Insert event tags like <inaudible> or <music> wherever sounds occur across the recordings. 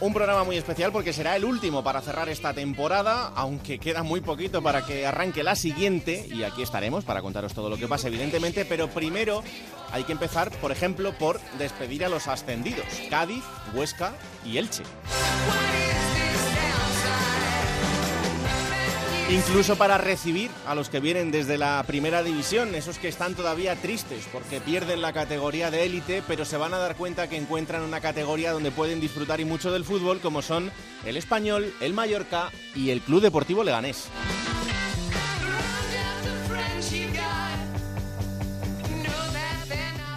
Un programa muy especial porque será el último para cerrar esta temporada, aunque queda muy poquito para que arranque la siguiente, y aquí estaremos para contaros todo lo que pasa, evidentemente, pero primero hay que empezar, por ejemplo, por despedir a los ascendidos, Cádiz, Huesca y Elche. Incluso para recibir a los que vienen desde la primera división, esos que están todavía tristes porque pierden la categoría de élite, pero se van a dar cuenta que encuentran una categoría donde pueden disfrutar y mucho del fútbol, como son el Español, el Mallorca y el Club Deportivo Leganés.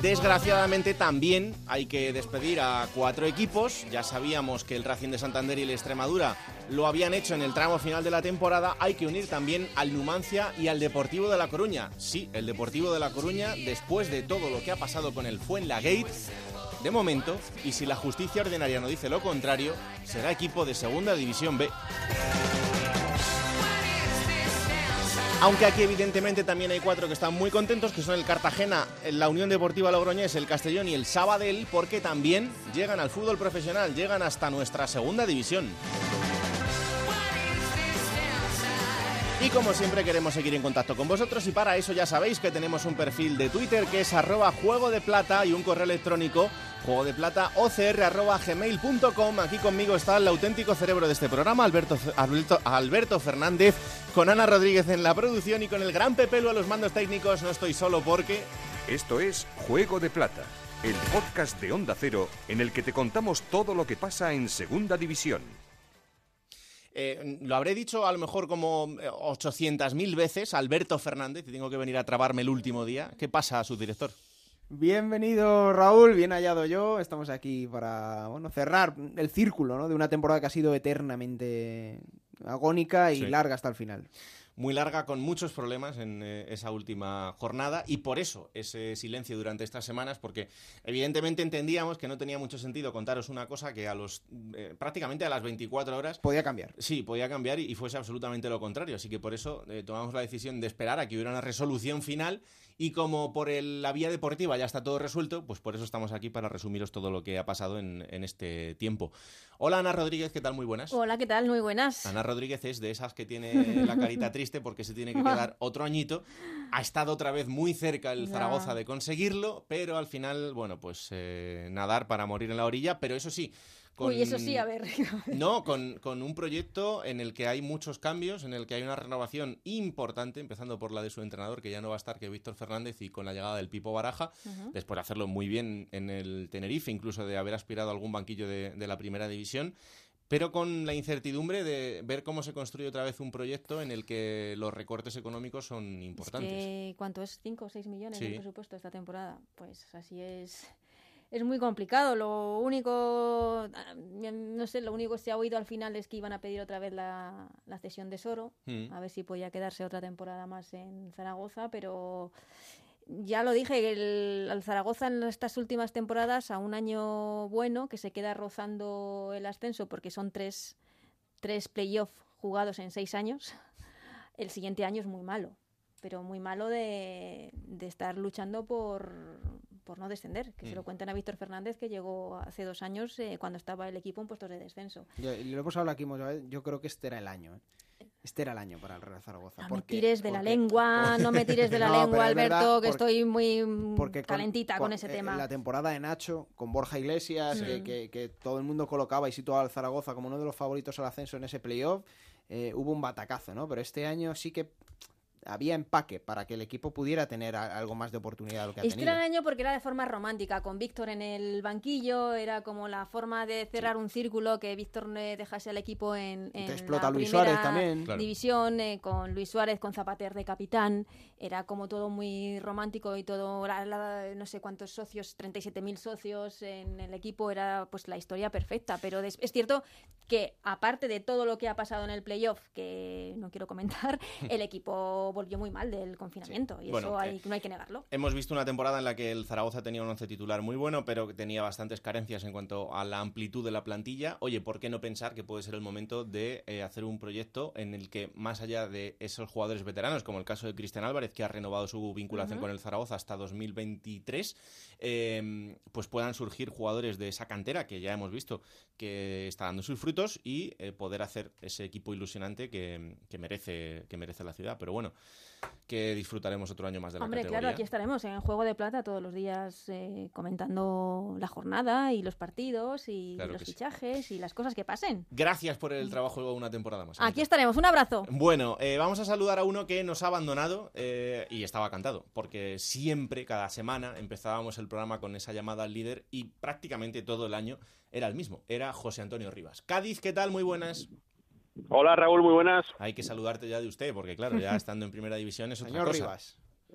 Desgraciadamente también hay que despedir a cuatro equipos. Ya sabíamos que el Racing de Santander y el Extremadura lo habían hecho en el tramo final de la temporada. Hay que unir también al Numancia y al Deportivo de La Coruña. Sí, el Deportivo de La Coruña, después de todo lo que ha pasado con el Fuenlabrada, de momento, y si la justicia ordinaria no dice lo contrario, será equipo de Segunda División B. Aunque aquí evidentemente también hay cuatro que están muy contentos, que son el Cartagena, la Unión Deportiva Logroñés, el Castellón y el Sabadell, porque también llegan al fútbol profesional, llegan hasta nuestra segunda división. Y como siempre queremos seguir en contacto con vosotros y para eso ya sabéis que tenemos un perfil de Twitter que es arroba juego de plata y un correo electrónico juego de plata gmail.com Aquí conmigo está el auténtico cerebro de este programa, Alberto, Alberto, Alberto Fernández, con Ana Rodríguez en la producción y con el gran Pepelo a los mandos técnicos. No estoy solo porque... Esto es Juego de Plata, el podcast de Onda Cero en el que te contamos todo lo que pasa en Segunda División. Eh, lo habré dicho a lo mejor como 800.000 veces, Alberto Fernández, y tengo que venir a trabarme el último día. ¿Qué pasa, su director? Bienvenido Raúl, bien hallado yo. Estamos aquí para bueno, cerrar el círculo ¿no? de una temporada que ha sido eternamente agónica y Sí. larga hasta el final. Muy larga con muchos problemas en eh, esa última jornada y por eso ese silencio durante estas semanas porque evidentemente entendíamos que no tenía mucho sentido contaros una cosa que a los eh, prácticamente a las 24 horas Podía cambiar. sí podía cambiar y, y fuese absolutamente lo contrario así que por eso eh, tomamos la decisión de esperar a que hubiera una resolución final y como por el- la vía deportiva ya está todo resuelto pues por eso estamos aquí para resumiros todo lo que ha pasado en, en este tiempo hola Ana Rodríguez qué tal muy buenas Hola, ¿qué tal? Muy buenas. Ana Rodríguez es de esas que tiene <laughs> la carita triste porque se tiene que quedar <laughs> otro añito. Ha estado otra vez muy cerca el. Zaragoza de conseguirlo, pero al final, bueno, pues eh, nadar para morir en la orilla, pero eso sí. Con... Uy, eso sí, a ver. <laughs> No, con, con un proyecto en el que hay muchos cambios, en el que hay una renovación importante, empezando por la de su entrenador, que ya no va a estar que Víctor Fernández, y con la llegada del Pipo Baraja, después de hacerlo muy bien en el Tenerife, incluso de haber aspirado a algún banquillo de, de la primera división, pero con la incertidumbre de ver cómo se construye otra vez un proyecto en el que los recortes económicos son Es importantes. que, ¿Cuánto es? ¿5 o 6 millones Sí. de presupuesto esta temporada? Pues así es. Es muy complicado. Lo único, ah, no sé, lo único que se ha oído al final es que iban a pedir otra vez la, la cesión de Soro. Mm. A ver si podía quedarse otra temporada más en Zaragoza, pero ya lo dije, el, al Zaragoza en estas últimas temporadas, a un año bueno, que se queda rozando el ascenso, porque son tres, tres playoffs jugados en seis años, <laughs> el siguiente año es muy malo, pero muy malo de, de estar luchando por, por no descender. Que se Mm. lo cuenten a Víctor Fernández, que llegó hace dos años eh, cuando estaba el equipo en puestos de descenso. Yo, y lo hemos hablado aquí muchas veces, yo creo que este era el año. ¿eh? Este era el año para el Real Zaragoza. No me porque- tires de la porque- lengua, no me tires de la <laughs> No, lengua, verdad, Alberto, que estoy muy mm, porque con- calentita con, ese eh, tema. La temporada de Nacho, con Borja Iglesias, Sí. que, que- que todo el mundo colocaba y situaba al Zaragoza como uno de los favoritos al ascenso en ese playoff, eh, hubo un batacazo, ¿no? Pero este año sí que había empaque para que el equipo pudiera tener algo más de oportunidad de lo que ha tenido. año porque era de forma romántica, con Víctor en el banquillo, era como la forma de cerrar un círculo que Víctor dejase al equipo en, en explota Luis Suárez también. división, eh, con Luis Suárez, con Zapater de capitán, era como todo muy romántico y todo, no sé cuántos socios, 37.000 socios en el equipo, era pues la historia perfecta, pero es cierto que aparte de todo lo que ha pasado en el playoff, que no quiero comentar, <laughs> el equipo volvió muy mal del confinamiento y eso hay, no hay que negarlo. Hemos visto una temporada en la que el Zaragoza tenía un once titular muy bueno, pero que tenía bastantes carencias en cuanto a la amplitud de la plantilla. Oye, ¿por qué no pensar que puede ser el momento de eh, hacer un proyecto en el que, más allá de esos jugadores veteranos, como el caso de Cristian Álvarez, que ha renovado su vinculación con el Zaragoza hasta 2023, em, pues puedan surgir jugadores de esa cantera que ya hemos visto que está dando sus frutos y eh, poder hacer ese equipo ilusionante que, que, merece, que merece la ciudad. Pero bueno, que disfrutaremos otro año más de la Hombre, claro, aquí estaremos en Juego de Plata todos los días eh, comentando la jornada y los partidos y los fichajes y las cosas que pasen. Gracias por el trabajo una temporada más. Aquí estaremos, un abrazo. Bueno, eh, vamos a saludar a uno que nos ha abandonado eh, y estaba cantado, porque siempre, cada semana, empezábamos el programa con esa llamada al líder y prácticamente todo el año era el mismo, era José Antonio Rivas. Cádiz, ¿qué tal? Muy buenas. Hola Raúl, muy buenas. Hay que saludarte ya de usted, porque claro, ya <laughs> estando en primera división es otra cosa.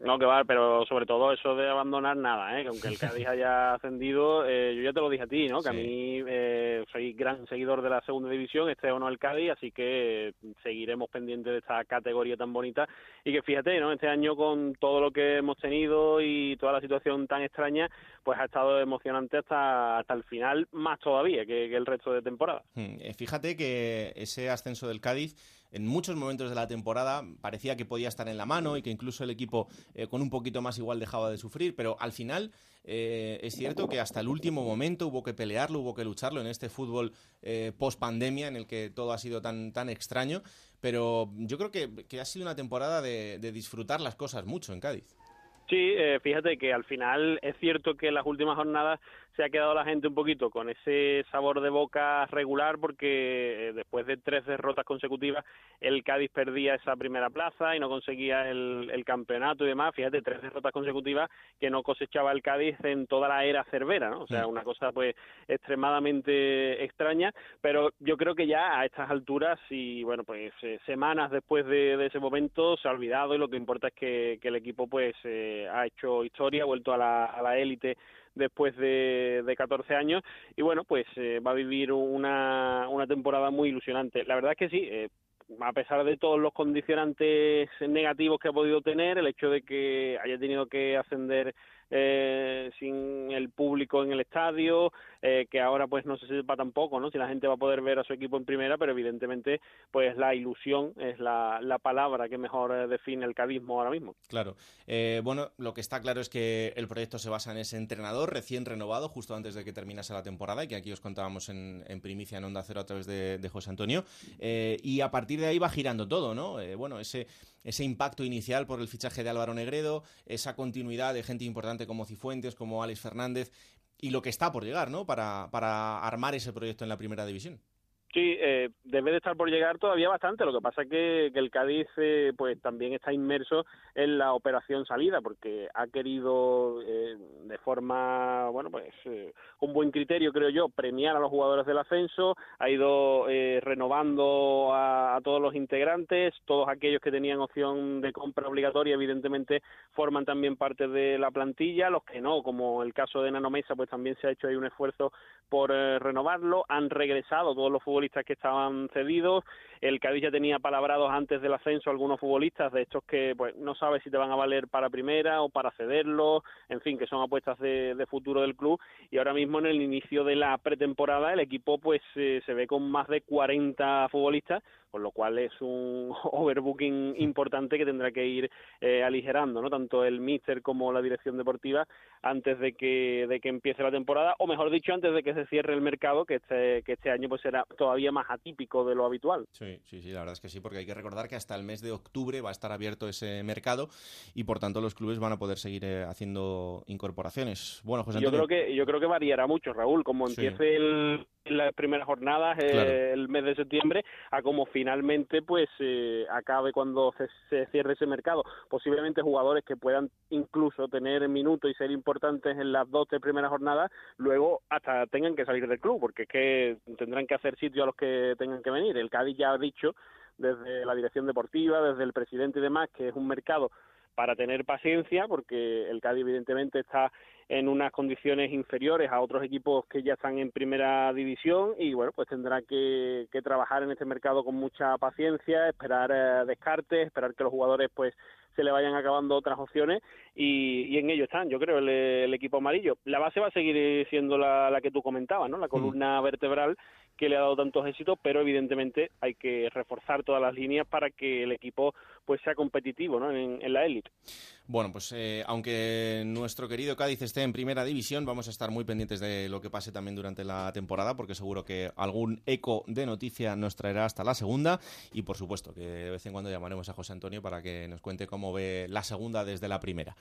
No, que va, pero sobre todo eso de abandonar nada, ¿eh? que aunque el Cádiz <laughs> haya ascendido, eh, yo ya te lo dije a ti, ¿no? que a mí eh, soy gran seguidor de la segunda división, este o no el Cádiz, así que seguiremos pendientes de esta categoría tan bonita y que fíjate, ¿no? este año con todo lo que hemos tenido y toda la situación tan extraña, pues ha estado emocionante hasta, hasta el final, más todavía que, que el resto de temporada. Hmm, eh, fíjate que ese ascenso del Cádiz en muchos momentos de la temporada parecía que podía estar en la mano y que incluso el equipo eh, con un poquito más igual dejaba de sufrir, pero al final eh, es cierto que hasta el último momento hubo que pelearlo, hubo que lucharlo en este fútbol eh, post pandemia en el que todo ha sido tan, tan extraño, pero yo creo que, ha sido una temporada de disfrutar las cosas mucho en Cádiz. Sí, fíjate que al final es cierto que las últimas jornadas se ha quedado la gente un poquito con ese sabor de boca regular porque eh, después de tres derrotas consecutivas el Cádiz perdía esa primera plaza y no conseguía el, campeonato y demás. Fíjate, tres derrotas consecutivas que no cosechaba el Cádiz en toda la era cervera, ¿no? O sea, una cosa pues extremadamente extraña, pero yo creo que ya a estas alturas y bueno, pues eh, semanas después de, ese momento se ha olvidado y lo que importa es que, el equipo pues eh, ha hecho historia, ha vuelto a la, a la élite después de, de 14 años y bueno, pues eh, va a vivir una, una temporada muy ilusionante. La verdad es que sí, eh, a pesar de todos los condicionantes negativos que ha podido tener, el hecho de que haya tenido que ascender eh, sin el público en el estadio, eh, que ahora pues no se sepa tampoco, ¿no? Si la gente va a poder ver a su equipo en primera, pero evidentemente pues la ilusión es la, la palabra que mejor eh, define el cadismo ahora mismo. Claro. bueno, lo que está claro es que el proyecto se basa en ese entrenador recién renovado justo antes de que terminase la temporada y que aquí os contábamos en, primicia en Onda Cero a través de, de José Antonio. y a partir de ahí va girando todo, ¿no? bueno, ese ese impacto inicial por el fichaje de Álvaro Negredo, esa continuidad de gente importante como Cifuentes, como Alex Fernández y lo que está por llegar, ¿no? Para, para armar ese proyecto en la primera división. Sí, eh, debe de estar por llegar todavía bastante. Lo que pasa es que, el Cádiz eh, pues también está inmerso en la operación salida porque ha querido eh, de forma, bueno, pues con buen criterio creo yo, premiar a los jugadores del ascenso, ha ido renovando a, a, todos los integrantes, todos aquellos que tenían opción de compra obligatoria evidentemente forman también parte de la plantilla, los que no, como el caso de Nanomesa, pues también se ha hecho ahí un esfuerzo por renovarlo, han regresado todos los futbolistas que estaban cedidos. El Cádiz ya tenía palabrados antes del ascenso algunos futbolistas de estos que pues no sabes si te van a valer para primera o para cederlos, en fin, que son apuestas de, futuro del club. Y ahora mismo en el inicio de la pretemporada el equipo pues eh, se ve con más de 40 futbolistas, con lo cual es un <laughs> overbooking importante que tendrá que ir eh, aligerando, ¿no? Tanto el míster como la dirección deportiva antes de que, de que empiece la temporada, o mejor dicho, antes de que se cierre el mercado, que este, que este año pues será todavía más atípico de lo habitual. Sí, sí, sí, la verdad es que sí, porque hay que recordar que hasta el mes de octubre va a estar abierto ese mercado y por tanto los clubes van a poder seguir eh, haciendo incorporaciones. Bueno, José Yo creo que, yo creo que variará mucho, Raúl, como empiece el, las primeras jornadas, eh, el mes de septiembre, a como final finalmente pues eh, acabe cuando se, cierre ese mercado. Posiblemente jugadores que puedan incluso tener minutos y ser importantes en las dos tres primeras jornadas, luego hasta tengan que salir del club, porque es que tendrán que hacer sitio a los que tengan que venir. El Cádiz ya ha dicho desde la dirección deportiva, desde el presidente y demás, que es un mercado para tener paciencia, porque el Cádiz evidentemente está en unas condiciones inferiores a otros equipos que ya están en primera división y bueno, pues tendrá que, trabajar en este mercado con mucha paciencia, esperar eh, descartes, esperar que los jugadores pues se le vayan acabando otras opciones y, en ello están, yo creo, el, equipo amarillo. La base va a seguir siendo la, la que tú comentabas, ¿no? La columna vertebral que le ha dado tantos éxitos, pero evidentemente hay que reforzar todas las líneas para que el equipo pues sea competitivo ¿no? en, la élite. Bueno, pues eh, aunque nuestro querido Cádiz esté en primera división, vamos a estar muy pendientes de lo que pase también durante la temporada, porque seguro que algún eco de noticia nos traerá hasta la segunda y por supuesto que de vez en cuando llamaremos a José Antonio para que nos cuente cómo ve la segunda desde la primera.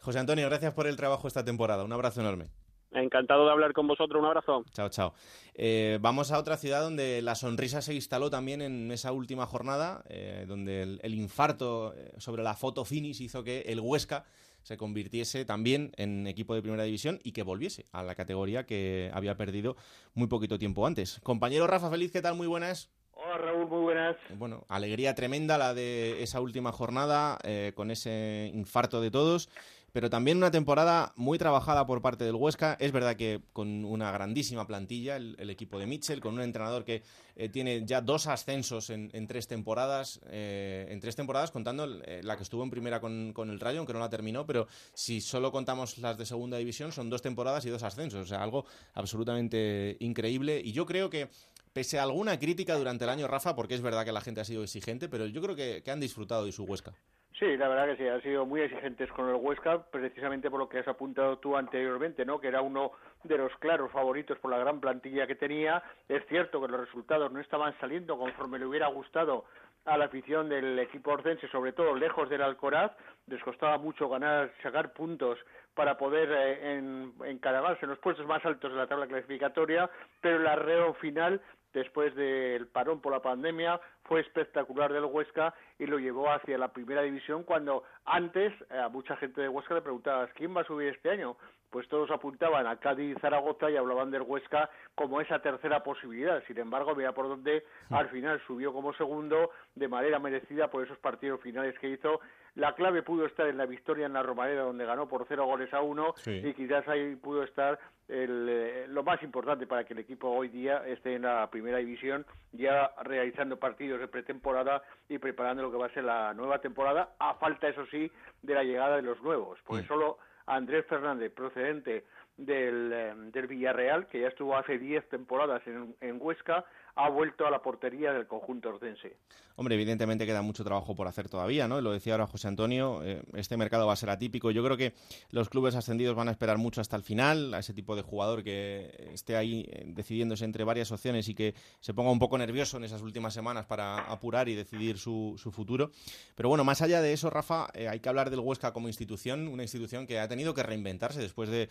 José Antonio, gracias por el trabajo esta temporada. Un abrazo enorme. Encantado de hablar con vosotros. Un abrazo. Chao, chao. Eh, vamos a otra ciudad donde la sonrisa se instaló también en esa última jornada, eh, donde el, infarto eh, sobre la foto finish hizo que el Huesca se convirtiese también en equipo de primera división y que volviese a la categoría que había perdido muy poquito tiempo antes. Compañero Rafa Feliz, ¿qué tal? Muy buenas. Hola Raúl, muy buenas. Bueno, alegría tremenda la de esa última jornada con ese infarto de todos pero también una temporada muy trabajada por parte del Huesca. Es verdad que con una grandísima plantilla, el, equipo de Mitchell, con un entrenador que eh, tiene ya dos ascensos en, tres temporadas, eh, en tres temporadas contando eh, la que estuvo en primera con, el Rayo, aunque no la terminó, pero si solo contamos las de segunda división, son dos temporadas y dos ascensos, o sea, algo absolutamente increíble. Y yo creo que pese a alguna crítica durante el año, Rafa, porque es verdad que la gente ha sido exigente, pero yo creo que han disfrutado de su Huesca. Sí, la verdad que sí, han sido muy exigentes con el Huesca, precisamente por lo que has apuntado tú anteriormente, ¿no? Que era uno de los claros favoritos por la gran plantilla que tenía. Es cierto que los resultados no estaban saliendo conforme le hubiera gustado a la afición del equipo orcense, sobre todo lejos del Alcoraz. Les costaba mucho ganar, sacar puntos para poder eh, en, encargarse en los puestos más altos de la tabla clasificatoria, pero el arreo final después del parón por la pandemia, fue espectacular del Huesca y lo llevó hacia la primera división cuando antes eh, a mucha gente de Huesca le preguntaba ¿quién va a subir este año? Pues todos apuntaban a Cádiz y Zaragoza y hablaban del Huesca como esa tercera posibilidad. Sin embargo, mira por dónde al final subió como segundo de manera merecida por esos partidos finales que hizo la clave pudo estar en la victoria en la Romareda, donde ganó por cero goles a uno, y quizás ahí pudo estar eh, lo más importante para que el equipo hoy día esté en la primera división, ya realizando partidos de pretemporada y preparando lo que va a ser la nueva temporada, a falta, eso sí, de la llegada de los nuevos, porque solo Andrés Fernández, procedente del, eh, del Villarreal, que ya estuvo hace diez temporadas en, en Huesca, ha vuelto a la portería del conjunto ordense. Hombre, evidentemente queda mucho trabajo por hacer todavía, ¿no? Lo decía ahora José Antonio, eh, este mercado va a ser atípico. Yo creo que los clubes ascendidos van a esperar mucho hasta el final, a ese tipo de jugador que esté ahí eh, decidiéndose entre varias opciones y que se ponga un poco nervioso en esas últimas semanas para apurar y decidir su, futuro. Pero bueno, más allá de eso, Rafa, eh, hay que hablar del Huesca como institución, una institución que ha tenido que reinventarse después de,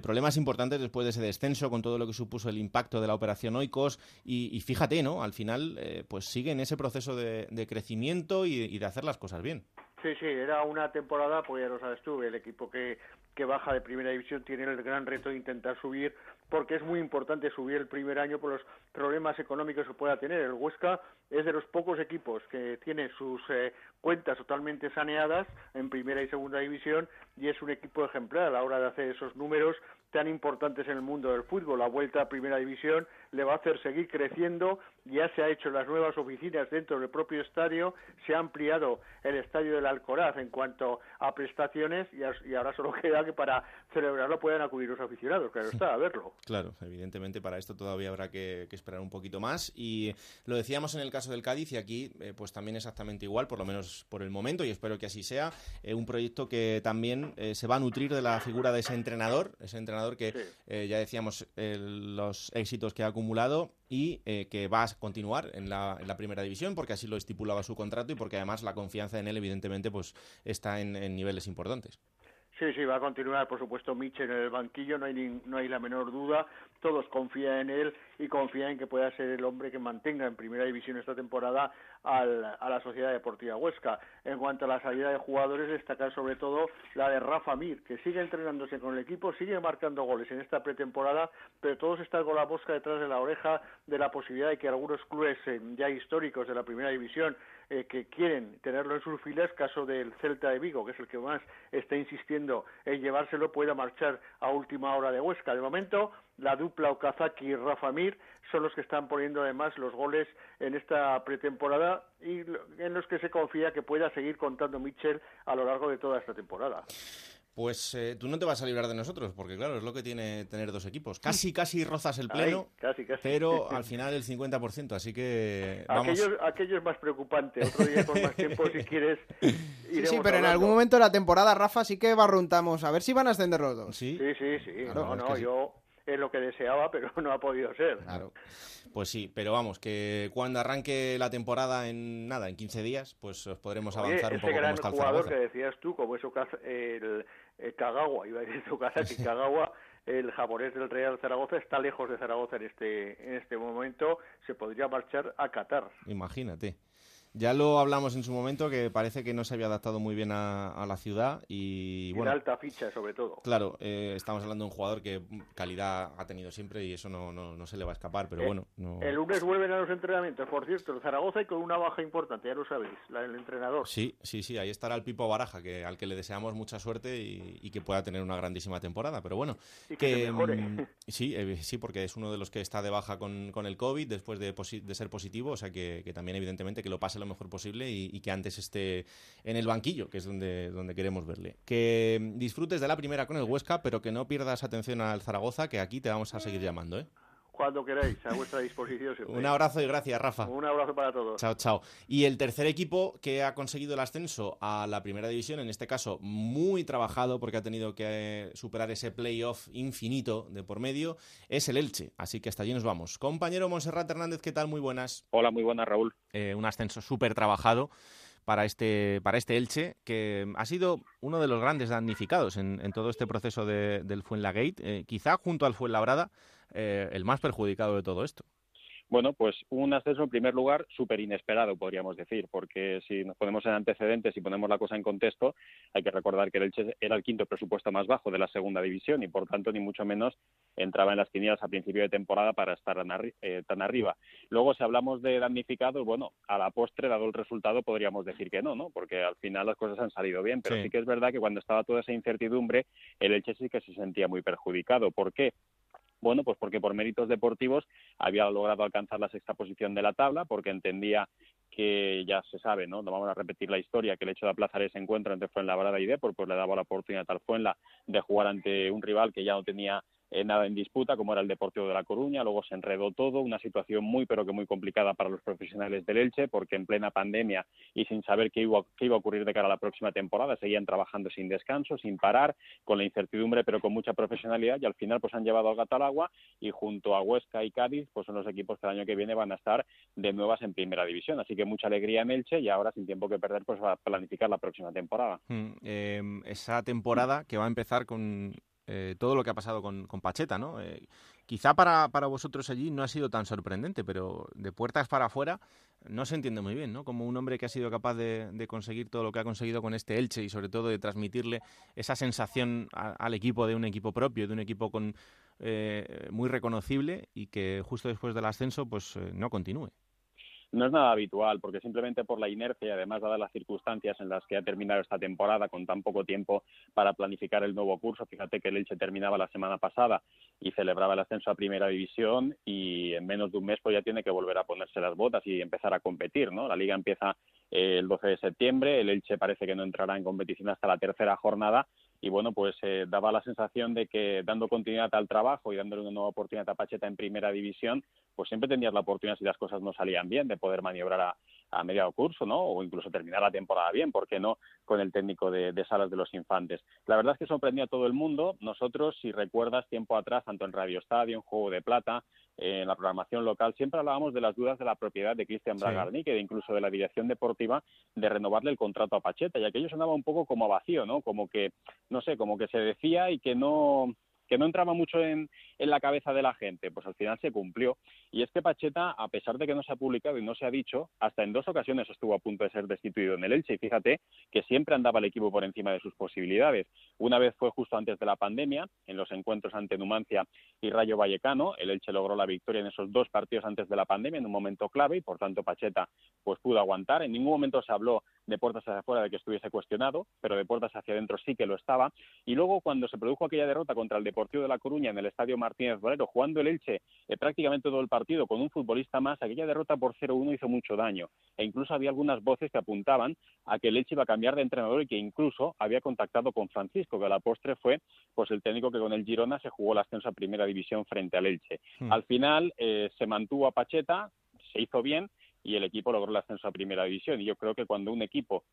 problemas importantes, después de ese descenso, con todo lo que supuso el impacto de la operación Oikos y fíjate, ¿no? Al final, eh, pues sigue en ese proceso de, crecimiento y, de hacer las cosas bien. Sí, sí, era una temporada, pues ya lo sabes tú, el equipo que, que baja de primera división tiene el gran reto de intentar subir, porque es muy importante subir el primer año por los problemas económicos que pueda tener. El Huesca es de los pocos equipos que tiene sus eh, cuentas totalmente saneadas en primera y segunda división y es un equipo ejemplar a la hora de hacer esos números tan importantes en el mundo del fútbol. La vuelta a primera división le va a hacer seguir creciendo. Ya se ha hecho las nuevas oficinas dentro del propio estadio, se ha ampliado el estadio del Alcoraz en cuanto a prestaciones y, ahora solo <laughs> queda que para celebrarlo puedan acudir los aficionados, claro está, a verlo. Claro, evidentemente para esto todavía habrá que, esperar un poquito más. Y lo decíamos en el caso del Cádiz y aquí eh, pues también exactamente igual, por lo menos por el momento, y espero que así sea. Eh, un proyecto que también eh, se va a nutrir de la figura de ese entrenador, ese entrenador que eh, ya decíamos los éxitos que ha acumulado y eh, que va a continuar en la, primera división porque así lo estipulaba su contrato y porque además la confianza en él evidentemente pues está en, niveles importantes. Sí, sí, va a continuar, por supuesto, Mitchell en el banquillo, no hay, no hay la menor duda. Todos confían en él y confían en que pueda ser el hombre que mantenga en primera división esta temporada al, a la Sociedad Deportiva Huesca. En cuanto a la salida de jugadores, destacar sobre todo la de Rafa Mir, que sigue entrenándose con el equipo, sigue marcando goles en esta pretemporada, pero todos están con la mosca detrás de la oreja de la posibilidad de que algunos clubes eh, ya históricos de la primera división eh, que quieren tenerlo en sus filas, caso del Celta de Vigo, que es el que más está insistiendo en llevárselo, pueda marchar a última hora de Huesca. De momento, la dupla Okazaki y Rafa Mir son los que están poniendo además los goles en esta pretemporada y en los que se confía que pueda seguir contando Mitchell a lo largo de toda esta temporada. Pues eh, tú no te vas a librar de nosotros, porque claro, es lo que tiene tener dos equipos. Casi, casi rozas el pleno, pero <laughs> al final el 50%, así que vamos. Aquello, es más preocupante. Otro día con más tiempo, si quieres, <laughs> Sí, sí, pero en algún momento de la temporada, Rafa, sí que barruntamos. A ver si van a ascender los dos. Sí, sí, sí. no, no, yo es lo que deseaba, <laughs> pero no ha podido ser. Claro. Pues sí, pero vamos, que cuando arranque la temporada en nada, en 15 días, pues podremos avanzar un poco gran como está el jugador que decías tú, como es el, el Kagawa, iba a decir que Kagawa, <laughs> el japonés del Real Zaragoza, está lejos de Zaragoza en este, en este momento, se podría marchar a Qatar. Imagínate. Ya lo hablamos en su momento, que parece que no se había adaptado muy bien a, la ciudad y, bueno... alta ficha, sobre todo. Claro, eh, estamos hablando de un jugador que calidad ha tenido siempre y eso no, no, se le va a escapar, pero eh, bueno... El lunes vuelven a los entrenamientos, por cierto, en Zaragoza y con una baja importante, ya lo sabéis, la del entrenador. Sí, sí, sí, ahí estará el Pipo Baraja, que al que le deseamos mucha suerte y, que pueda tener una grandísima temporada, pero bueno... que, mm, sí, eh, sí, porque es uno de los que está de baja con, con el COVID después de, de ser positivo, o sea que, que también evidentemente que lo pase lo mejor posible y, que antes esté en el banquillo, que es donde, donde queremos verle. Que disfrutes de la primera con el Huesca, pero que no pierdas atención al Zaragoza, que aquí te vamos a seguir llamando, ¿eh? Cuando queráis, a vuestra disposición. Un abrazo y gracias, Rafa. Un abrazo para todos. Chao, chao. Y el tercer equipo que ha conseguido el ascenso a la primera división, en este caso muy trabajado porque ha tenido que superar ese playoff infinito de por medio, es el Elche. Así que hasta allí nos vamos. Compañero Monserrat Hernández, ¿qué tal? Muy buenas. Hola, muy buenas, Raúl. Eh, un ascenso súper trabajado para este, para este Elche, que ha sido uno de los grandes damnificados en, todo este proceso del Fuenlagate, eh, quizá junto al Fuenlabrada, eh, el más perjudicado de todo esto. Bueno, pues un ascenso en primer lugar súper inesperado, podríamos decir, porque si nos ponemos en antecedentes y ponemos la cosa en contexto, hay que recordar que el Elche era el quinto presupuesto más bajo de la segunda división y por tanto ni mucho menos entraba en las quinielas a principio de temporada para estar tan, eh, tan arriba. Luego, si hablamos de damnificados, bueno, a la postre, dado el resultado, podríamos decir que no, ¿no? Porque al final las cosas han salido bien, pero sí que es verdad que cuando estaba toda esa incertidumbre, el Elche sí que se sentía muy perjudicado. ¿Por qué? Bueno, pues porque por méritos deportivos había logrado alcanzar la sexta posición de la tabla, porque entendía que ya se sabe, ¿no? No vamos a repetir la historia, que el hecho de aplazar ese encuentro entre Fuenlabrada y Depor, pues le daba la oportunidad al Fuenla de jugar ante un rival que ya no tenía eh, nada en disputa, como era el Deportivo de La Coruña, luego se enredó todo, una situación muy pero que muy complicada para los profesionales del Elche, porque en plena pandemia y sin saber qué iba, qué iba a ocurrir de cara a la próxima temporada, seguían trabajando sin descanso, sin parar, con la incertidumbre pero con mucha profesionalidad y al final pues han llevado al gato al agua y junto a Huesca y Cádiz pues son los equipos que el año que viene van a estar de nuevas en primera división, así que mucha alegría en Elche y ahora sin tiempo que perder pues a planificar la próxima temporada. Hmm, em, esa temporada que va a empezar con eh, todo lo que ha pasado con, Pacheta, ¿no? Eh, quizá para, para, vosotros allí no ha sido tan sorprendente, pero de puertas para afuera no se entiende muy bien, ¿no? Como un hombre que ha sido capaz de, conseguir todo lo que ha conseguido con este Elche y sobre todo de transmitirle esa sensación al equipo de un equipo propio, de un equipo con eh, muy reconocible y que justo después del ascenso pues no continúe no es nada habitual, porque simplemente por la inercia además dadas las circunstancias en las que ha terminado esta temporada con tan poco tiempo para planificar el nuevo curso, fíjate que el Elche terminaba la semana pasada y celebraba el ascenso a Primera División y en menos de un mes pues ya tiene que volver a ponerse las botas y empezar a competir, ¿no? La liga empieza eh, el 12 de septiembre, el Elche parece que no entrará en competición hasta la tercera jornada y bueno, pues eh, daba la sensación de que dando continuidad al trabajo y dándole una nueva oportunidad a Pacheta en primera división, pues siempre tenías la oportunidad, si las cosas no salían bien, de poder maniobrar a, a mediado curso, ¿no? O incluso terminar la temporada bien, ¿por qué no? Con el técnico de, Salas de los Infantes. La verdad es que sorprendió a todo el mundo. Nosotros, si recuerdas tiempo atrás, tanto en Radio Estadio, en Juego de Plata, en la programación local, siempre hablábamos de las dudas de la propiedad de Cristian Bragarni, que incluso de la dirección deportiva, de renovarle el contrato a Pacheta, ya que ello sonaba un poco como vacío, ¿no? Como que, no sé, como que se decía y que no, que no entraba mucho en, en, la cabeza de la gente, pues al final se cumplió. Y es que Pacheta, a pesar de que no se ha publicado y no se ha dicho, hasta en dos ocasiones estuvo a punto de ser destituido en el Elche. Y fíjate que siempre andaba el equipo por encima de sus posibilidades. Una vez fue justo antes de la pandemia, en los encuentros ante Numancia y Rayo Vallecano. El Elche logró la victoria en esos dos partidos antes de la pandemia, en un momento clave, y por tanto Pacheta pues pudo aguantar. En ningún momento se habló de puertas hacia afuera de que estuviese cuestionado, pero de puertas hacia adentro sí que lo estaba. Y luego, cuando se produjo aquella derrota contra el Deportivo de La Coruña en el Estadio Martínez Valero, jugando el Elche eh, prácticamente todo el partido con un futbolista más, aquella derrota por 0-1 hizo mucho daño. E incluso había algunas voces que apuntaban a que el Elche iba a cambiar de entrenador y que incluso había contactado con Francisco, que a la postre fue pues el técnico que con el Girona se jugó el ascenso a Primera División frente al Elche. Hmm. Al final eh, se mantuvo a Pacheta, se hizo bien y el equipo logró el ascenso a Primera División. Y yo creo que cuando un equipo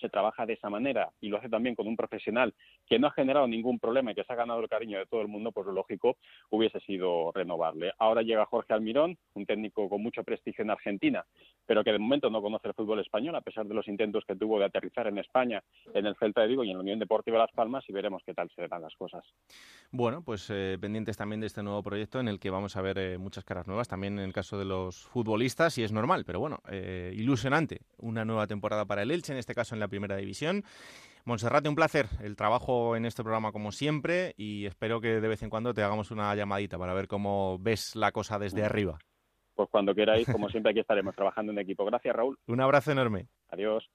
se trabaja de esa manera y lo hace también con un profesional que no ha generado ningún problema y que se ha ganado el cariño de todo el mundo, pues lo lógico hubiese sido renovarle. Ahora llega Jorge Almirón, un técnico con mucho prestigio en Argentina, pero que de momento no conoce el fútbol español, a pesar de los intentos que tuvo de aterrizar en España, en el Celta de Vigo y en la Unión Deportiva Las Palmas, y veremos qué tal se dan las cosas. Bueno, pues eh, pendientes también de este nuevo proyecto en el que vamos a ver eh, muchas caras nuevas, también en el caso de los futbolistas, y es normal, pero bueno, eh, ilusionante. Una nueva temporada para el Elche, en este caso en la Primera División. Monserrate, un placer el trabajo en este programa como siempre y espero que de vez en cuando te hagamos una llamadita para ver cómo ves la cosa desde arriba. Pues cuando queráis, como <laughs> siempre, aquí estaremos trabajando en equipo. Gracias, Raúl. Un abrazo enorme. Adiós.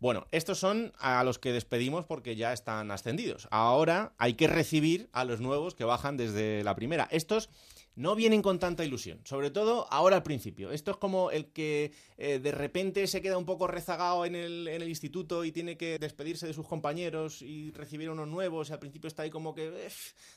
Bueno, estos son a los que despedimos porque ya están ascendidos. Ahora hay que recibir a los nuevos que bajan desde la primera. Estos no vienen con tanta ilusión, sobre todo ahora al principio. Esto es como el que eh, de repente se queda un poco rezagado en el, en el, instituto y tiene que despedirse de sus compañeros y recibir unos nuevos y al principio está ahí como que,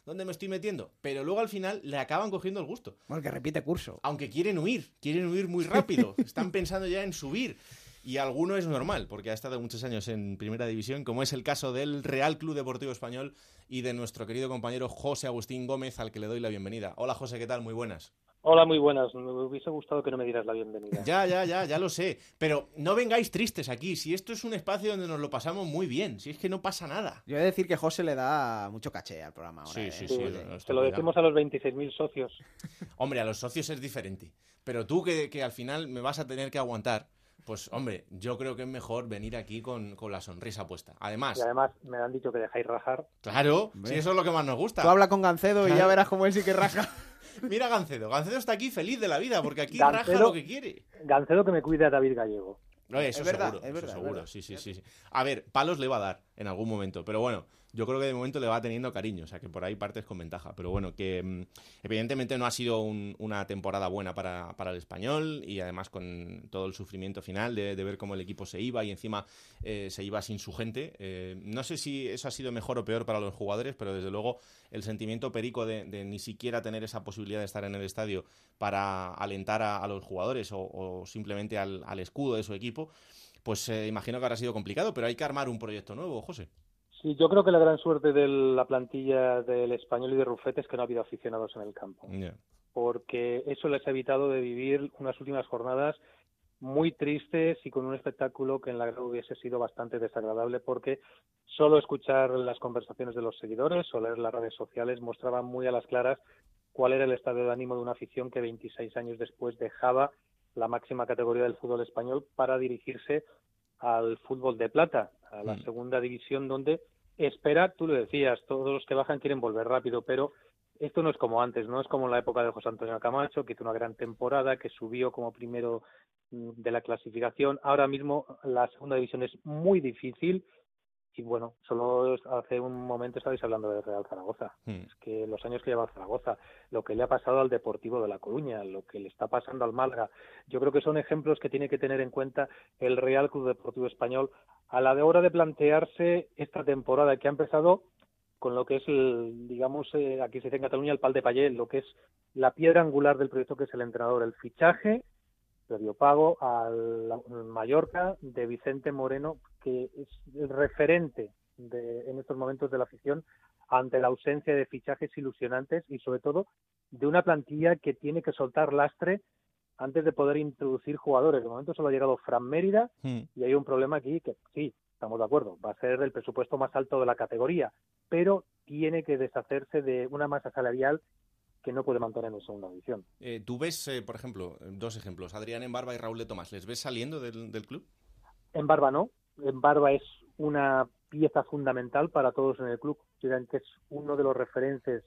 ¿dónde me estoy metiendo? Pero luego al final le acaban cogiendo el gusto. Porque repite curso. Aunque quieren huir, quieren huir muy rápido, <laughs> están pensando ya en subir. Y alguno es normal, porque ha estado muchos años en Primera División, como es el caso del Real Club Deportivo Español y de nuestro querido compañero José Agustín Gómez, al que le doy la bienvenida. Hola José, ¿qué tal? Muy buenas. Hola, muy buenas. Me hubiese gustado que no me dieras la bienvenida. Ya, ya, ya, ya lo sé. Pero no vengáis tristes aquí. Si esto es un espacio donde nos lo pasamos muy bien. Si es que no pasa nada. Yo voy a decir que José le da mucho caché al programa ahora. Sí, ¿eh? sí, sí. Te lo decimos a los 26.000 socios. <laughs> Hombre, a los socios es diferente. Pero tú que, que al final me vas a tener que aguantar pues hombre, yo creo que es mejor venir aquí con, con, la sonrisa puesta. Además... Y además me han dicho que dejáis rajar. Claro, sí, eso es lo que más nos gusta. Tú habla con Gancedo claro. y ya verás cómo él sí que raja. <laughs> Mira Gancedo, Gancedo está aquí feliz de la vida porque aquí Gancedo, raja lo que quiere. Gancedo que me cuide a David Gallego. No, eso es verdad, seguro, es verdad, eso seguro, verdad. sí, sí, sí, sí. A ver, palos le va a dar en algún momento, pero bueno, yo creo que de momento le va teniendo cariño, o sea que por ahí partes con ventaja. Pero bueno, que mm, evidentemente no ha sido un, una temporada buena para, para, el español y además con todo el sufrimiento final de, ver cómo el equipo se iba y encima eh, se iba sin su gente. Eh, no sé si eso ha sido mejor o peor para los jugadores, pero desde luego el sentimiento perico de, ni siquiera tener esa posibilidad de estar en el estadio para alentar a, los jugadores o, o simplemente al, al, escudo de su equipo, pues eh, imagino que habrá sido complicado, pero hay que armar un proyecto nuevo, José. Sí, yo creo que la gran suerte de la plantilla del español y de Rufete es que no ha habido aficionados en el campo. Yeah. Porque eso les ha evitado de vivir unas últimas jornadas muy tristes y con un espectáculo que en la grada hubiese sido bastante desagradable porque solo escuchar las conversaciones de los seguidores o leer las redes sociales mostraba muy a las claras cuál era el estado de ánimo de una afición que 26 años después dejaba la máxima categoría del fútbol español para dirigirse al fútbol de plata, a la mm. segunda división donde espera, tú lo decías, todos los que bajan quieren volver rápido, pero esto no es como antes, no es como en la época de José Antonio Camacho, que hizo una gran temporada, que subió como primero mm, de la clasificación. Ahora mismo la segunda división es muy difícil y bueno, solo hace un momento estabais hablando de Real Zaragoza. Mm. Es que los años que lleva Zaragoza, lo que le ha pasado al Deportivo de La Coruña, lo que le está pasando al Málaga, yo creo que son ejemplos que tiene que tener en cuenta el Real Club Deportivo Español a la de hora de plantearse esta temporada que ha empezado con lo que es, el, digamos, eh, aquí se dice en Cataluña el pal de payel, lo que es la piedra angular del proyecto que es el entrenador, el fichaje previo pago al Mallorca de Vicente Moreno, que es el referente de, en estos momentos de la afición ante la ausencia de fichajes ilusionantes y sobre todo de una plantilla que tiene que soltar lastre antes de poder introducir jugadores. De momento solo ha llegado Fran Mérida Hmm. y hay un problema aquí que sí, estamos de acuerdo, va a ser el presupuesto más alto de la categoría, pero tiene que deshacerse de una masa salarial que no puede mantener en segunda división. Eh, Tú ves, eh, por ejemplo, dos ejemplos, Adrián en Barba y Raúl de Tomás, ¿les ves saliendo del, del club? En Barba no, en Barba es una pieza fundamental para todos en el club, Consideran que es uno de los referentes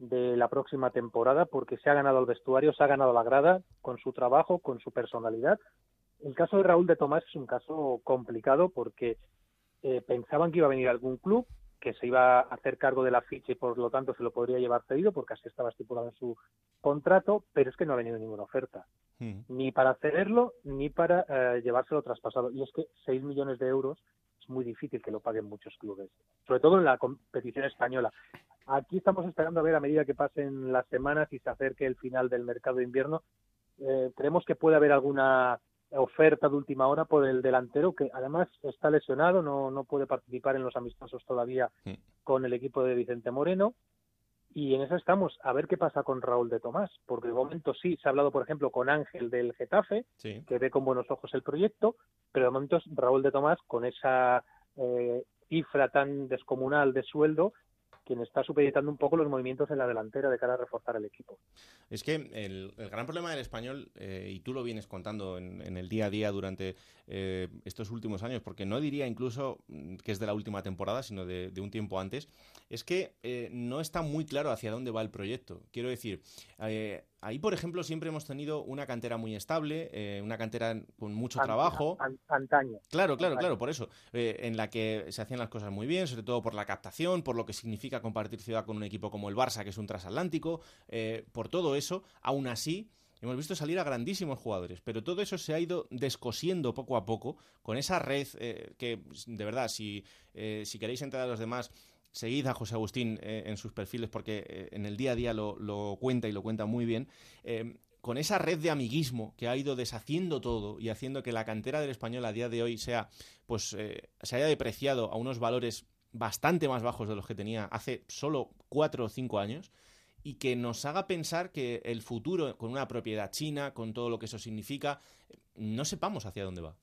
de la próxima temporada porque se ha ganado el vestuario, se ha ganado la grada con su trabajo, con su personalidad. El caso de Raúl de Tomás es un caso complicado porque eh, pensaban que iba a venir algún club que se iba a hacer cargo de la ficha y por lo tanto se lo podría llevar cedido porque así estaba estipulado en su contrato, pero es que no ha venido ninguna oferta, Hmm. ni para cederlo ni para eh, llevárselo traspasado. Y es que 6 millones de euros es muy difícil que lo paguen muchos clubes, sobre todo en la competición española. Aquí estamos esperando a ver a medida que pasen las semanas y se acerque el final del mercado de invierno. Eh, creemos que puede haber alguna oferta de última hora por el delantero que además está lesionado, no, no puede participar en los amistosos todavía Sí. con el equipo de Vicente Moreno. Y en eso estamos, a ver qué pasa con Raúl de Tomás, porque de momento sí, se ha hablado, por ejemplo, con Ángel del Getafe, Sí. que ve con buenos ojos el proyecto, pero de momento Raúl de Tomás, con esa eh, cifra tan descomunal de sueldo, quien está supeditando un poco los movimientos en la delantera de cara a reforzar el equipo. Es que el, gran problema del español, eh, y tú lo vienes contando en, el día a día durante eh, estos últimos años, porque no diría incluso mm, que es de la última temporada, sino de, un tiempo antes, es que eh, no está muy claro hacia dónde va el proyecto. Quiero decir, ahí, por ejemplo, siempre hemos tenido una cantera muy estable, eh, una cantera con mucho trabajo. an- antaño. Claro, claro, claro, por eso. eh, en la que se hacían las cosas muy bien, sobre todo por la captación, por lo que significa compartir ciudad con un equipo como el Barça, que es un transatlántico, eh, por todo eso, aún así. Hemos visto salir a grandísimos jugadores, pero todo eso se ha ido descosiendo poco a poco con esa red que, de verdad, si, si queréis entrar a los demás, seguid a José Agustín eh, en sus perfiles porque eh, en el día a día lo, cuenta y lo cuenta muy bien. Eh, con esa red de amiguismo que ha ido deshaciendo todo y haciendo que la cantera del español a día de hoy sea, pues, se haya depreciado a unos valores bastante más bajos de los que tenía hace solo cuatro o cinco años y que nos haga pensar que el futuro, con una propiedad china, con todo lo que eso significa, no sepamos hacia dónde va.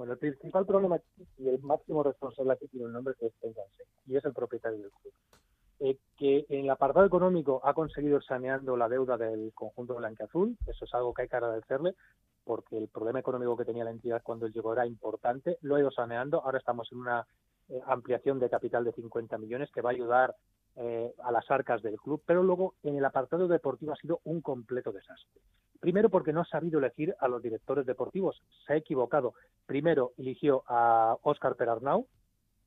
Bueno, el principal problema y el máximo responsable aquí tiene un nombre que es Penganse, y es el propietario del club. Eh, que en el apartado económico ha conseguido ir saneando la deuda del conjunto blanqueazul, eso es algo que hay que agradecerle, porque el problema económico que tenía la entidad cuando él llegó era importante, lo ha ido saneando, ahora estamos en una eh, ampliación de capital de 50 millones que va a ayudar eh, a las arcas del club, pero luego en el apartado deportivo ha sido un completo desastre. Primero porque no ha sabido elegir a los directores deportivos, se ha equivocado. Primero eligió a Óscar Perarnau,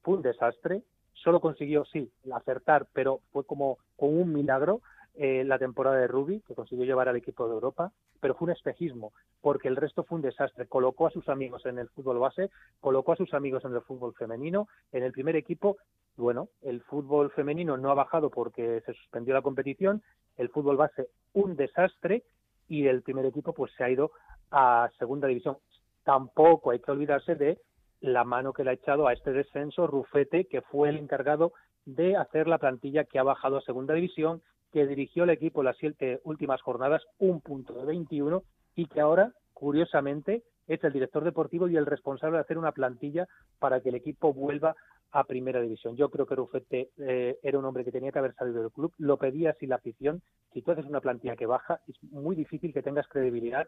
fue un desastre, solo consiguió, sí, acertar, pero fue como con un milagro eh, la temporada de Rubi, que consiguió llevar al equipo de Europa, pero fue un espejismo, porque el resto fue un desastre. Colocó a sus amigos en el fútbol base, colocó a sus amigos en el fútbol femenino, en el primer equipo, bueno, el fútbol femenino no ha bajado porque se suspendió la competición, el fútbol base un desastre y el primer equipo pues se ha ido a segunda división. Tampoco hay que olvidarse de la mano que le ha echado a este descenso Rufete, que fue el encargado de hacer la plantilla que ha bajado a segunda división, que dirigió el equipo las siete últimas jornadas, un punto de 21, y que ahora, curiosamente, es el director deportivo y el responsable de hacer una plantilla para que el equipo vuelva a primera división. Yo creo que Rufete eh, era un hombre que tenía que haber salido del club, lo pedía así la afición. Si tú haces una plantilla que baja, es muy difícil que tengas credibilidad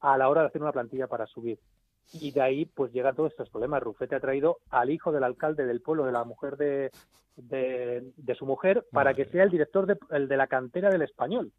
a la hora de hacer una plantilla para subir. Y de ahí pues llegan todos estos problemas. Rufete ha traído al hijo del alcalde del pueblo, de la mujer de, de, de su mujer, para Madre que sea el director de, el de la cantera del español.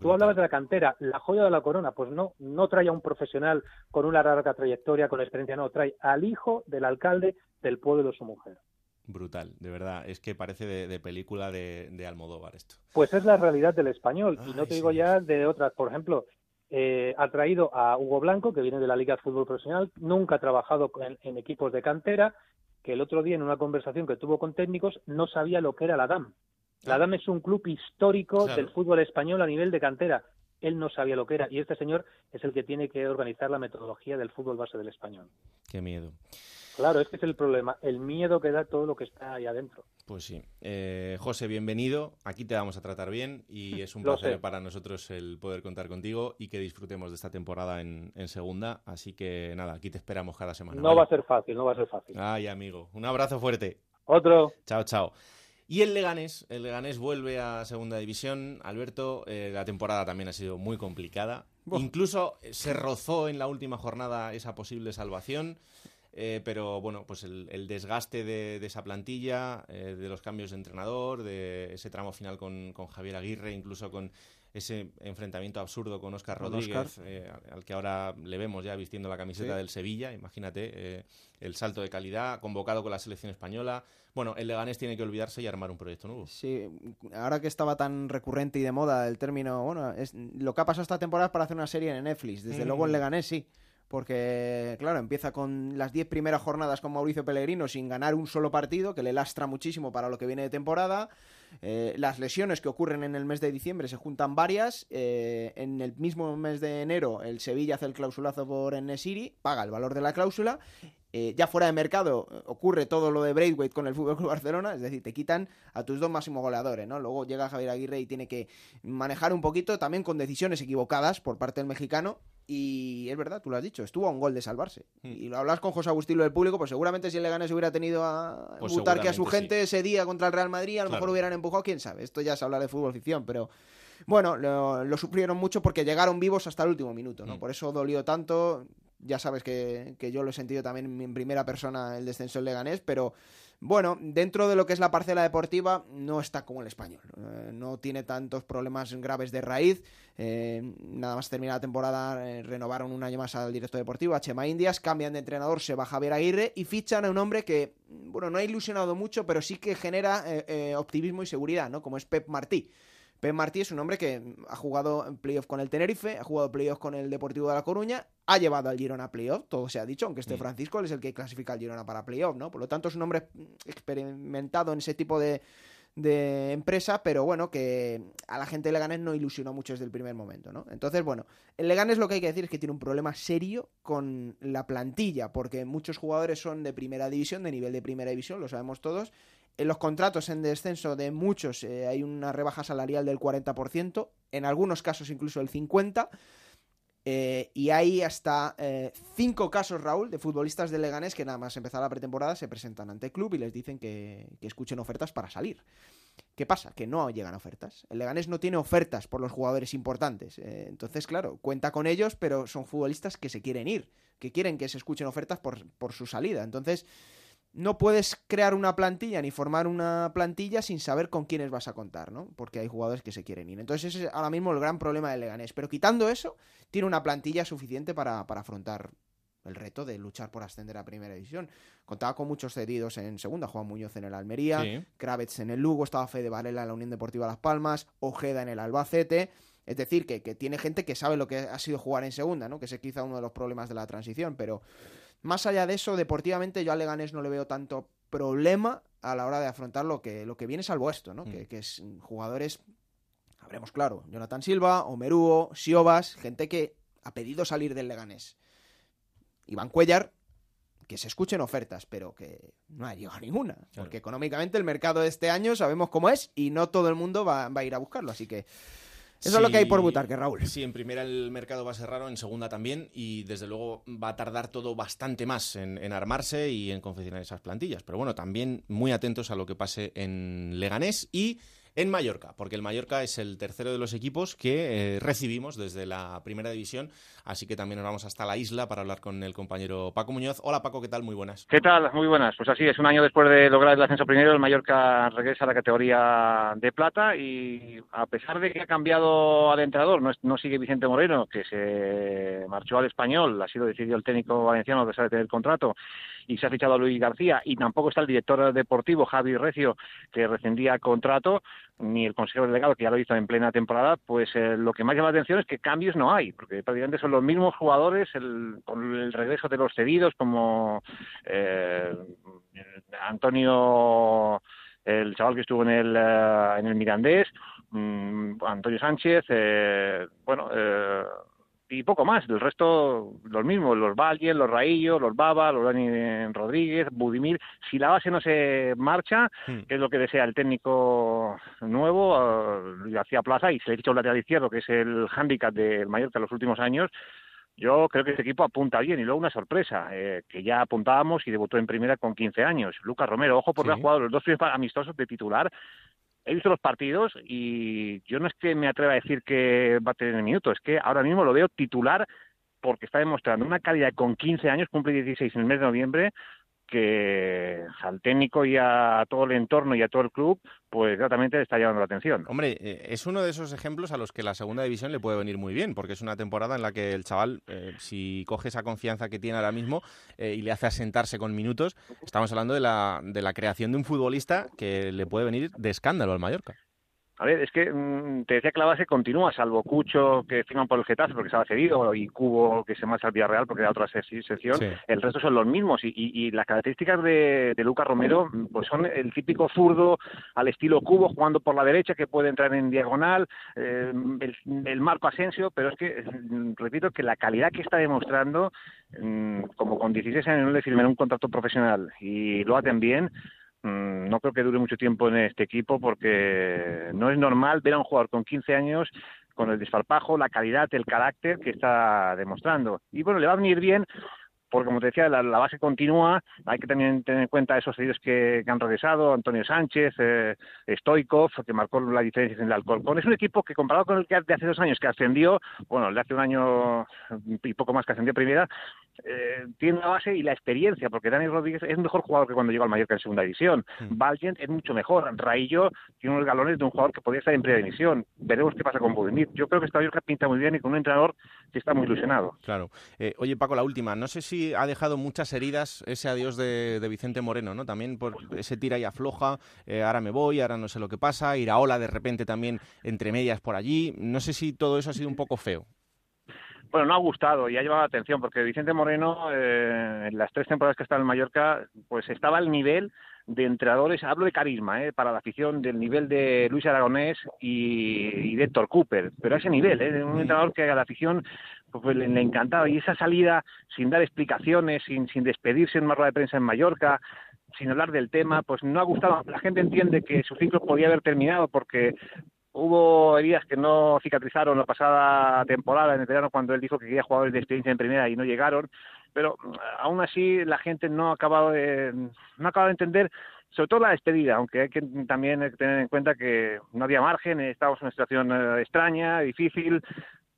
Tú hablabas de la cantera, la joya de la corona, pues no, no trae a un profesional con una larga trayectoria, con experiencia, no, trae al hijo del alcalde del pueblo de su mujer. Brutal, de verdad. Es que parece de, de película de, de, Almodóvar esto. Pues es la realidad del español. Ay, y no te sí. digo ya de otras. Por ejemplo, eh, ha traído a Hugo Blanco, que viene de la Liga de Fútbol Profesional, nunca ha trabajado en, en, equipos de cantera, que el otro día en una conversación que tuvo con técnicos no sabía lo que era la DAM. La DAM es un club histórico Claro. del fútbol español a nivel de cantera. Él no sabía lo que era y este señor es el que tiene que organizar la metodología del fútbol base del español. Qué miedo. Claro, es que es el problema, el miedo que da todo lo que está ahí adentro. Pues sí. Eh, José, bienvenido. Aquí te vamos a tratar bien y es un placer para nosotros el poder contar contigo y que disfrutemos de esta temporada en, segunda. Así que nada, aquí te esperamos cada semana. No va a ser fácil, no va a ser fácil. Ay, amigo. Un abrazo fuerte. Otro. Chao, chao. Y el Leganés, el Leganés vuelve a segunda división. Alberto, eh, la temporada también ha sido muy complicada. Incluso se rozó en la última jornada esa posible salvación. Eh, pero bueno, pues el, desgaste de, esa plantilla, eh, de los cambios de entrenador, de ese tramo final con, Javier Aguirre, incluso con ese enfrentamiento absurdo con Oscar Rodríguez, eh, al que ahora le vemos ya vistiendo la camiseta del Sevilla, imagínate, el salto de calidad, convocado con la selección española. Bueno, el Leganés tiene que olvidarse y armar un proyecto nuevo. Sí, ahora que estaba tan recurrente y de moda el término, bueno, es, lo que ha pasado esta temporada es para hacer una serie en Netflix, desde luego el. Leganés sí porque claro, empieza con las 10 primeras jornadas con Mauricio Pellegrino sin ganar un solo partido, que le lastra muchísimo para lo que viene de temporada. Eh, las lesiones que ocurren en el mes de diciembre se juntan varias. Eh, en el mismo mes de enero, el Sevilla hace el clausulazo por Nesiri, paga el valor de la cláusula. Eh, ya fuera de mercado ocurre todo lo de Braithwaite con el Fútbol Club Barcelona, es decir, te quitan a tus dos máximos goleadores, ¿no? Luego llega Javier Aguirre y tiene que manejar un poquito también con decisiones equivocadas por parte del mexicano y es verdad, tú lo has dicho, estuvo a un gol de salvarse. Hmm. Y lo hablas con José Agustín del público, pues seguramente si el Leganés hubiera tenido a pues que a su gente ese día contra el Real Madrid, a lo mejor hubieran empujado, quién sabe. Esto ya se habla de fútbol ficción, pero bueno, lo, sufrieron mucho porque llegaron vivos hasta el último minuto, ¿no? Hmm. Por eso dolió tanto. Ya sabes que, que yo lo he sentido también en primera persona el descenso del Leganés, pero bueno, dentro de lo que es la parcela deportiva, no está como el español. Eh, no tiene tantos problemas graves de raíz. Eh, nada más terminar la temporada, eh, renovaron un año más al director deportivo, a Chema Indias, cambian de entrenador, se va Javier Aguirre y fichan a un hombre que, bueno, no ha ilusionado mucho, pero sí que genera optimismo y seguridad, ¿no? Como es Pep Martí. Pep Martí es un hombre que ha jugado en playoff con el Tenerife, ha jugado playoff con el Deportivo de La Coruña, ha llevado al Girona a playoff, todo se ha dicho, aunque este Francisco es el que clasifica al Girona para playoff, ¿no? Por lo tanto es un hombre experimentado en ese tipo de, empresa, pero bueno, que a la gente de Leganés no ilusionó mucho desde el primer momento, ¿no? Entonces, bueno, el Leganés lo que hay que decir es que tiene un problema serio con la plantilla, porque muchos jugadores son de primera división, de nivel de primera división, lo sabemos todos, en los contratos en descenso de muchos eh, hay una rebaja salarial del 40%, en algunos casos incluso el 50%. Eh, y hay hasta eh, cinco casos, Raúl, de futbolistas de Leganés que nada más empezar la pretemporada se presentan ante el club y les dicen que, escuchen ofertas para salir. ¿Qué pasa? Que no llegan ofertas. El Leganés no tiene ofertas por los jugadores importantes. entonces, claro, cuenta con ellos, pero son futbolistas que se quieren ir, que quieren que se escuchen ofertas por, por su salida. Entonces, no puedes crear una plantilla ni formar una plantilla sin saber con quiénes vas a contar, ¿no? Porque hay jugadores que se quieren ir. Entonces ese es ahora mismo el gran problema de Leganés. Pero quitando eso, tiene una plantilla suficiente para, afrontar el reto de luchar por ascender a Primera División. Contaba con muchos cedidos en segunda, Juan Muñoz en el Almería, Kravets en el Lugo, estaba Fede Varela en la Unión Deportiva Las Palmas, Ojeda en el Albacete. Es decir, que, que tiene gente que sabe lo que ha sido jugar en segunda, ¿no? Que es quizá uno de los problemas de la transición, pero más allá de eso, deportivamente yo a Leganés no le veo tanto problema a la hora de afrontar lo que, lo que viene salvo esto, ¿no? Que, mm. que, es jugadores, habremos claro, Jonathan Silva, Omerúo, Siobas, gente que ha pedido salir del Leganés. Iván Cuellar, que se escuchen ofertas, pero que no ha llegado ninguna. Porque económicamente el mercado de este año sabemos cómo es y no todo el mundo va, va a ir a buscarlo. Así que eso es lo que hay por Butarque, Raúl. Sí, en primera el mercado va a ser raro, en segunda también, y desde luego va a tardar todo bastante más en, en, armarse y en confeccionar esas plantillas. Pero bueno, también muy atentos a lo que pase en Leganés y en Mallorca, porque el Mallorca es el tercero de los equipos que eh, recibimos desde la primera división, así que también nos vamos hasta la isla para hablar con el compañero Paco Muñoz. Hola Paco, ¿qué tal? Muy buenas. ¿Qué tal? Muy buenas. Pues así es, un año después de lograr el ascenso primero, el Mallorca regresa a la categoría de plata y a pesar de que ha cambiado al entrenador, no, sigue Vicente Moreno, que se marchó al español, ha sido decidido el técnico valenciano que de tener contrato y se ha fichado a Luis García y tampoco está el director deportivo Javi Recio que rescindía contrato ni el consejero delegado que ya lo hizo en plena temporada pues eh, lo que más llama la atención es que cambios no hay porque prácticamente son los mismos jugadores el, con el regreso de los cedidos como eh, Antonio el chaval que estuvo en el eh, en el Mirandés mm, Antonio Sánchez bueno y poco más. El resto, los mismos, los Valle, los Raillo, los Baba, los Dani Rodríguez, Budimir. Si la base no se marcha, hmm. que es lo que desea el técnico nuevo, uh, García Plaza, y se le ha dicho el lateral izquierdo, que es el hándicap del Mallorca en los últimos años, yo creo que este equipo apunta bien y luego una sorpresa, eh, que ya apuntábamos y debutó en primera con 15 años. Lucas Romero, ojo porque ha jugado los dos primeros amistosos de titular he visto los partidos y yo no es que me atreva a decir que va a tener minutos, es que ahora mismo lo veo titular porque está demostrando una calidad con 15 años, cumple 16 en el mes de noviembre, que al técnico y a todo el entorno y a todo el club, pues realmente le está llamando la atención. Hombre, eh, es uno de esos ejemplos a los que la segunda división le puede venir muy bien, porque es una temporada en la que el chaval, eh, si coge esa confianza que tiene ahora mismo eh, y le hace asentarse con minutos, estamos hablando de la, de la creación de un futbolista que le puede venir de escándalo al Mallorca. A ver, es que mm, te decía que la base continúa, salvo Cucho, que firman por el Getafe porque se ha cedido, y Cubo, que se marcha al Villarreal porque era otra sección. El resto son los mismos. Y, y, las características de, de Lucas Romero mm, pues son el típico zurdo al estilo Cubo, jugando por la derecha, que puede entrar en diagonal, eh, el, Marco Asensio, pero es que, mm, repito, que la calidad que está demostrando, como con 16 años no le firmen un contrato profesional y lo hacen bien, Mm, no creo que dure mucho tiempo en este equipo porque no es normal ver a un jugador con 15 años con el desfarpajo, la calidad, el carácter que está demostrando. Y bueno, le va a venir bien porque como te decía, la, base continúa, hay que también tener en cuenta esos heridos que, han regresado, Antonio Sánchez, eh, Stoikov, que marcó la diferencia en el Alcorcón. Es un equipo que comparado con el que de hace dos años que ascendió, bueno, el de hace un año y poco más que ascendió primera, eh, tiene la base y la experiencia, porque Dani Rodríguez es un mejor jugador que cuando llegó al Mallorca en segunda división. Mm. Es mucho mejor. Raillo tiene unos galones de un jugador que podría estar en primera división. Veremos qué pasa con Budimir. Yo creo que esta Mallorca pinta muy bien y con un entrenador que está muy ilusionado. Claro. Eh, oye, Paco, la última. No sé si ha dejado muchas heridas ese adiós de, Vicente Moreno, ¿no? También por ese tira y afloja. Eh, ahora me voy, ahora no sé lo que pasa. Iraola de repente también entre medias por allí. No sé si todo eso ha sido un poco feo bueno, no ha gustado y ha llevado la atención porque Vicente Moreno, eh, en las tres temporadas que está en Mallorca, pues estaba al nivel de entrenadores, hablo de carisma, eh, para la afición, del nivel de Luis Aragonés y, de Héctor Cooper, pero a ese nivel, eh, un entrenador que a la afición pues, le, encantaba. Y esa salida sin dar explicaciones, sin, sin despedirse en una rueda de prensa en Mallorca, sin hablar del tema, pues no ha gustado. La gente entiende que su ciclo podía haber terminado porque Hubo heridas que no cicatrizaron la pasada temporada en el verano cuando él dijo que quería jugadores de experiencia en primera y no llegaron, pero mm, aún así la gente no ha acabado de, no ha acabado de entender sobre todo la despedida, aunque hay que también tener en cuenta que no había margen, estábamos en una situación eh, extraña, difícil,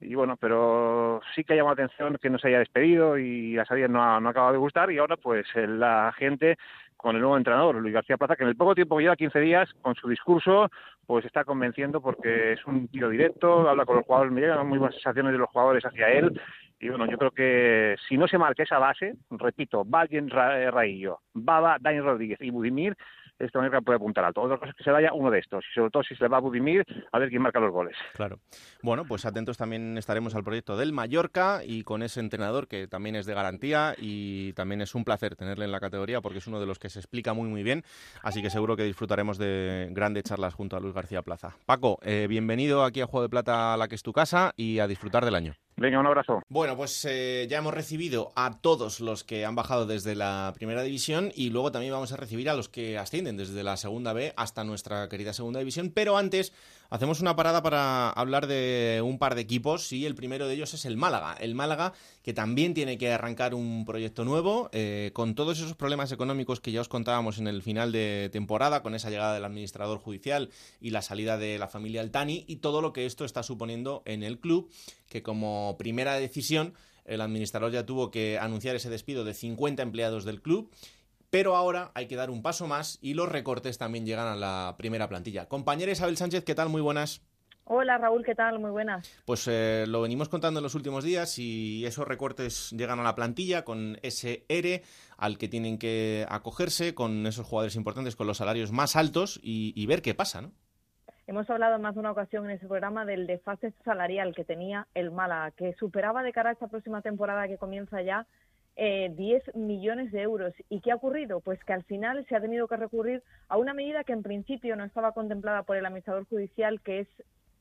y bueno, pero sí que ha llamado la atención que no se haya despedido y la salida no ha, no ha acabado de gustar y ahora pues la gente con el nuevo entrenador, Luis García Plaza, que en el poco tiempo que lleva, 15 días, con su discurso, pues está convenciendo porque es un tiro directo, habla con los jugadores, me llegan muy buenas sensaciones de los jugadores hacia él. Y bueno, yo creo que si no se marca esa base, repito, Valgen Raillo, Baba, Daniel Rodríguez y Budimir, esta manera puede apuntar alto. Otra cosa es que se vaya uno de estos, y sobre todo si se le va a Budimir, a ver quién marca los goles. Claro. Bueno, pues atentos también estaremos al proyecto del Mallorca y con ese entrenador que también es de garantía y también es un placer tenerle en la categoría porque es uno de los que se explica muy muy bien, así que seguro que disfrutaremos de grandes charlas junto a Luis García Plaza. Paco, eh, bienvenido aquí a Juego de Plata, la que es tu casa, y a disfrutar del año. Venga, un abrazo. Bueno, pues eh, ya hemos recibido a todos los que han bajado desde la primera división y luego también vamos a recibir a los que ascienden desde la segunda B hasta nuestra querida segunda división. Pero antes hacemos una parada para hablar de un par de equipos y el primero de ellos es el Málaga. El Málaga que también tiene que arrancar un proyecto nuevo eh, con todos esos problemas económicos que ya os contábamos en el final de temporada, con esa llegada del administrador judicial y la salida de la familia Altani y todo lo que esto está suponiendo en el club que como primera decisión el administrador ya tuvo que anunciar ese despido de 50 empleados del club pero ahora hay que dar un paso más y los recortes también llegan a la primera plantilla. Compañera Isabel Sánchez, ¿qué tal? Muy buenas. Hola Raúl, ¿qué tal? Muy buenas. Pues eh, lo venimos contando en los últimos días y esos recortes llegan a la plantilla con ese ERE al que tienen que acogerse, con esos jugadores importantes, con los salarios más altos y, y ver qué pasa, ¿no? Hemos hablado en más de una ocasión en ese programa del desfase salarial que tenía el Málaga, que superaba de cara a esta próxima temporada que comienza ya eh, 10 millones de euros. ¿Y qué ha ocurrido? Pues que al final se ha tenido que recurrir a una medida que en principio no estaba contemplada por el administrador judicial, que es